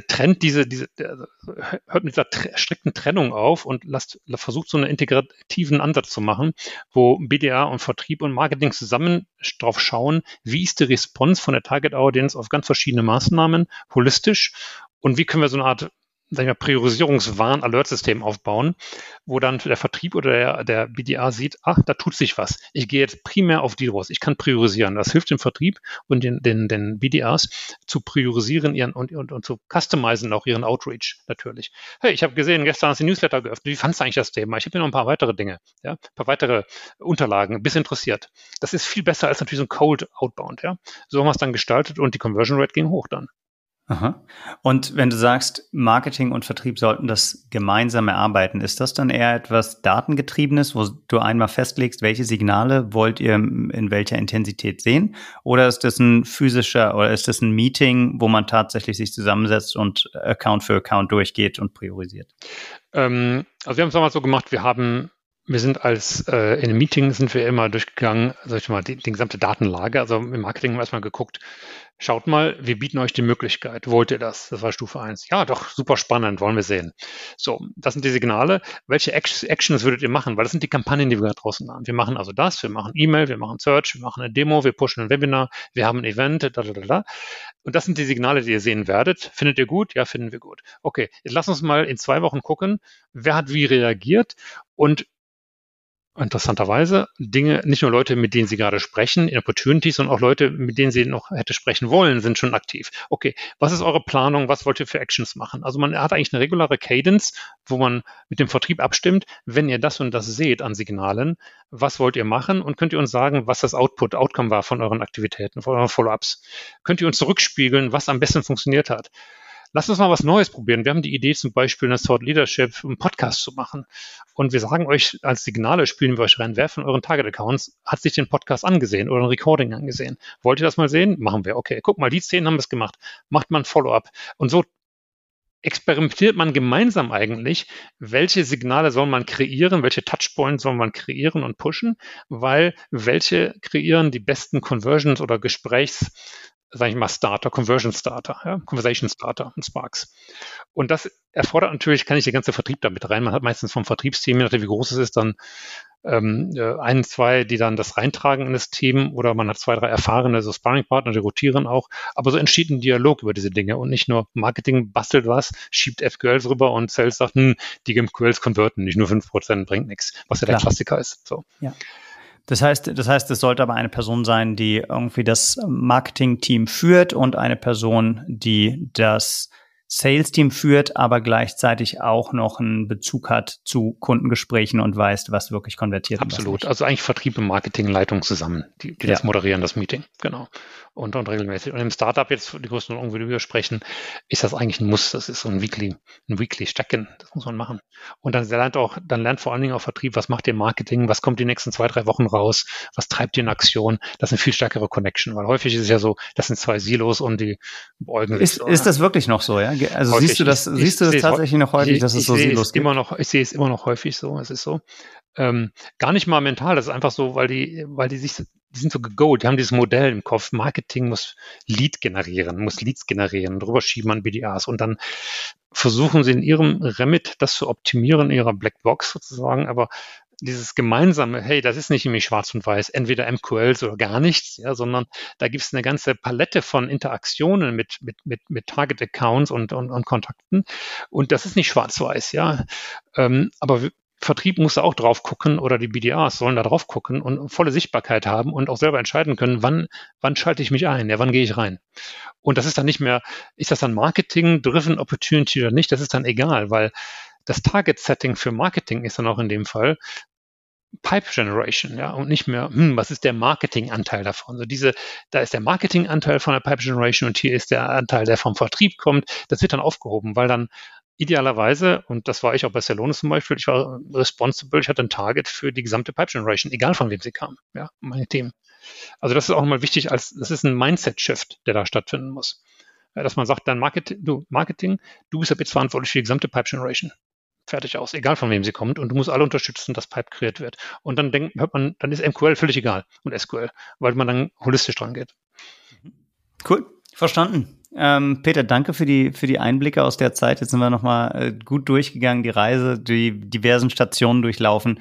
trennt diese, diese, also, hört mit dieser strikten Trennung auf und lasst, versucht so einen integrativen Ansatz zu machen, wo BDA und Vertrieb und Marketing zusammen drauf schauen, wie ist die Response von der Target Audience auf ganz verschiedene Maßnahmen, holistisch und wie können wir so eine Art sag ich mal, Priorisierungswarn-Alert-System aufbauen, wo dann der Vertrieb oder der, der BDA sieht, ach, da tut sich was. Ich gehe jetzt primär auf die los. Ich kann priorisieren. Das hilft dem Vertrieb und den, den, den BDAs zu priorisieren ihren und, und, und zu customizen auch ihren Outreach natürlich. Hey, ich habe gesehen, gestern hast du Newsletter geöffnet. Wie fandst du eigentlich das Thema? Ich habe hier noch ein paar weitere Dinge, ja, ein paar weitere Unterlagen, bis interessiert. Das ist viel besser als natürlich so ein Cold Outbound, ja. So haben wir es dann gestaltet und die Conversion Rate ging hoch dann. Aha. Und wenn du sagst, Marketing und Vertrieb sollten das gemeinsam erarbeiten, ist das dann eher etwas Datengetriebenes, wo du einmal festlegst, welche Signale wollt ihr in welcher Intensität sehen? Oder ist das ein physischer oder ist das ein Meeting, wo man tatsächlich sich zusammensetzt und Account für Account durchgeht und priorisiert? Ähm, also wir haben es damals so gemacht, wir haben wir sind als äh, in einem Meeting sind wir immer durchgegangen, sag ich mal, die, die gesamte Datenlage. Also im Marketing haben wir erstmal geguckt, Schaut mal, wir bieten euch die Möglichkeit. Wollt ihr das? Das war Stufe 1. Ja, doch, super spannend, wollen wir sehen. So, das sind die Signale. Welche Actions würdet ihr machen? Weil das sind die Kampagnen, die wir da draußen haben. Wir machen also das, wir machen E-Mail, wir machen Search, wir machen eine Demo, wir pushen ein Webinar, wir haben ein Event, da, da, da, da. Und das sind die Signale, die ihr sehen werdet. Findet ihr gut? Ja, finden wir gut. Okay, jetzt lass uns mal in zwei Wochen gucken, wer hat wie reagiert und interessanterweise Dinge, nicht nur Leute, mit denen Sie gerade sprechen, in Opportunities, sondern auch Leute, mit denen Sie noch hätte sprechen wollen, sind schon aktiv. Okay, was ist eure Planung? Was wollt ihr für Actions machen? Also man hat eigentlich eine reguläre Cadence, wo man mit dem Vertrieb abstimmt, wenn ihr das und das seht an Signalen, was wollt ihr machen und könnt ihr uns sagen, was das Output, Outcome war von euren Aktivitäten, von euren Follow-ups? Könnt ihr uns zurückspiegeln, was am besten funktioniert hat? Lass uns mal was Neues probieren. Wir haben die Idee, zum Beispiel eine Thought Leadership, einen Podcast zu machen. Und wir sagen euch als Signale, spielen wir euch rein, wer von euren Target-Accounts hat sich den Podcast angesehen oder ein Recording angesehen? Wollt ihr das mal sehen? Machen wir. Okay, guck mal, die zehn haben es gemacht. Macht man ein Follow-up. Und so experimentiert man gemeinsam eigentlich, welche Signale soll man kreieren, welche Touchpoints soll man kreieren und pushen, weil welche kreieren die besten Conversions oder Gesprächs, sage ich mal, Starter, Conversion Starter, ja, Conversation Starter und Sparks. Und das erfordert natürlich, kann ich der ganze Vertrieb damit rein. Man hat meistens vom Vertriebsteam, je nachdem wie groß es ist, dann ähm, äh, ein, zwei, die dann das reintragen in das Team oder man hat zwei, drei erfahrene so Sparringpartner, die rotieren auch. Aber so entsteht ein Dialog über diese Dinge und nicht nur Marketing bastelt was, schiebt FQLs rüber und Sales sagt, hm, die FQLs konverten, nicht nur fünf Prozent bringt nichts, was ja der Klassiker ist. So. Ja. Das heißt, das heißt, es sollte aber eine Person sein, die irgendwie das Marketing-Team führt und eine Person, die das Sales-Team führt, aber gleichzeitig auch noch einen Bezug hat zu Kundengesprächen und weiß, was wirklich konvertiert. Absolut. Also eigentlich Vertrieb und Marketingleitung zusammen, die, die ja. das moderieren, das Meeting. Genau und, und regelmäßig. Und im Startup jetzt, die Größenordnung, wie wir sprechen, ist das eigentlich ein Muss. Das ist so ein Weekly, ein Weekly Stecken. Das muss man machen. Und dann lernt auch, dann lernt vor allen Dingen auch Vertrieb, was macht ihr Marketing, was kommt die nächsten zwei, drei Wochen raus, was treibt ihr in Aktion. Das ist eine viel stärkere Connection, weil häufig ist es ja so, das sind zwei Silos und die beugen sich. Ist, ist das wirklich noch so, ja? Also häufig. siehst du das, ich, siehst du das tatsächlich noch häufig, dass es so Silos gibt? Immer noch, ich sehe es immer noch häufig so, es ist so. Ähm, gar nicht mal mental, das ist einfach so, weil die, weil die sich die sind so gegolt, die haben dieses Modell im Kopf. Marketing muss Lead generieren, muss Leads generieren, drüber schieben an BDAs und dann versuchen sie in ihrem Remit das zu optimieren, in ihrer Blackbox sozusagen, aber dieses gemeinsame, hey, das ist nicht nämlich schwarz und weiß, entweder MQLs oder gar nichts, ja, sondern da gibt es eine ganze Palette von Interaktionen mit, mit, mit, mit Target-Accounts und, und, und Kontakten. Und das ist nicht schwarz-weiß, ja. Ähm, aber Vertrieb muss da auch drauf gucken oder die BDAs sollen da drauf gucken und volle Sichtbarkeit haben und auch selber entscheiden können, wann, wann schalte ich mich ein, ja, wann gehe ich rein. Und das ist dann nicht mehr, ist das dann Marketing-driven Opportunity oder nicht, das ist dann egal, weil das Target-Setting für Marketing ist dann auch in dem Fall Pipe Generation, ja, und nicht mehr, hm, was ist der Marketinganteil davon? So diese, da ist der Marketinganteil von der Pipe Generation und hier ist der Anteil, der vom Vertrieb kommt. Das wird dann aufgehoben, weil dann idealerweise, und das war ich auch bei Celonis zum Beispiel, ich war responsible, ich hatte ein Target für die gesamte Pipe Generation, egal von wem sie kam, ja, meine Themen. Also das ist auch nochmal wichtig, als das ist ein Mindset-Shift, der da stattfinden muss. Dass man sagt, dein Marketing, du, Marketing, du bist ab jetzt verantwortlich für die gesamte Pipe Generation. Fertig aus, egal von wem sie kommt, und du musst alle unterstützen, dass Pipe kreiert wird. Und dann denkt, hört man, dann ist MQL völlig egal und SQL, weil man dann holistisch dran geht. Cool, verstanden. Ähm, Peter, danke für die, für die Einblicke aus der Zeit. Jetzt sind wir nochmal äh, gut durchgegangen, die Reise, die diversen Stationen durchlaufen,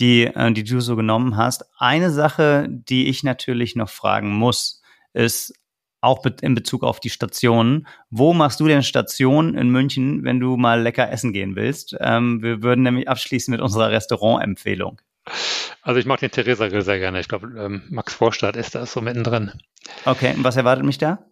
die, äh, die du so genommen hast. Eine Sache, die ich natürlich noch fragen muss, ist auch in Bezug auf die Stationen. Wo machst du denn Station in München, wenn du mal lecker essen gehen willst? Ähm, wir würden nämlich abschließen mit unserer Restaurantempfehlung. Also ich mag den Theresa Grill sehr gerne. Ich glaube, ähm, Max Vorstadt ist da so mittendrin. Okay, und was erwartet mich da?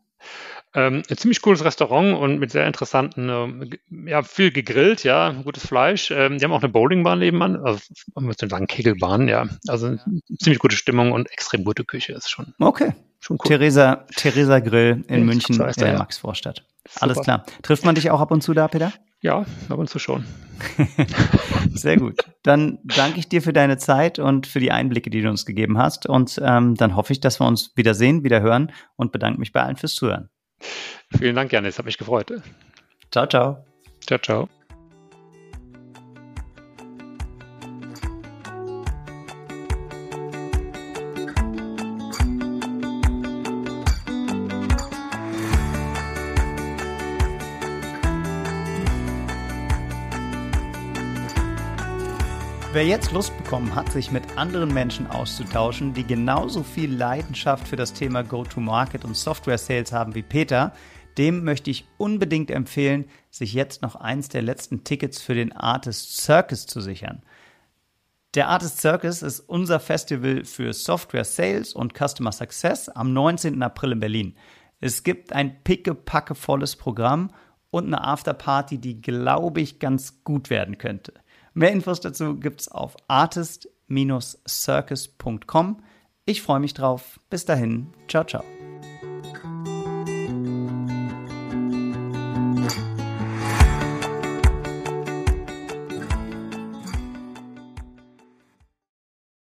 Ähm, ein ziemlich cooles Restaurant und mit sehr interessanten, äh, ja, viel gegrillt, ja, gutes Fleisch. Ähm, die haben auch eine Bowlingbahn nebenan, also man müsste sagen Kegelbahn, ja. Also ja. ziemlich gute Stimmung und extrem gute Küche ist schon. Okay. Schon cool. Theresa, Theresa Grill in ja, München, so in der ja. Max Vorstadt. Alles klar. Trifft man dich auch ab und zu da, Peter? Ja, ab und zu schon. <laughs> Sehr gut. Dann danke ich dir für deine Zeit und für die Einblicke, die du uns gegeben hast. Und ähm, dann hoffe ich, dass wir uns wieder sehen, wieder hören und bedanke mich bei allen fürs Zuhören. Vielen Dank, Janis. Hat mich gefreut. Ciao, ciao. Ciao, ciao. Wer jetzt Lust bekommen hat, sich mit anderen Menschen auszutauschen, die genauso viel Leidenschaft für das Thema Go-to-Market und Software-Sales haben wie Peter, dem möchte ich unbedingt empfehlen, sich jetzt noch eins der letzten Tickets für den Artist Circus zu sichern. Der Artist Circus ist unser Festival für Software Sales und Customer Success am 19. April in Berlin. Es gibt ein pickepackevolles Programm und eine Afterparty, die, glaube ich, ganz gut werden könnte. Mehr Infos dazu gibt's auf artist-circus.com. Ich freue mich drauf. Bis dahin. Ciao, ciao.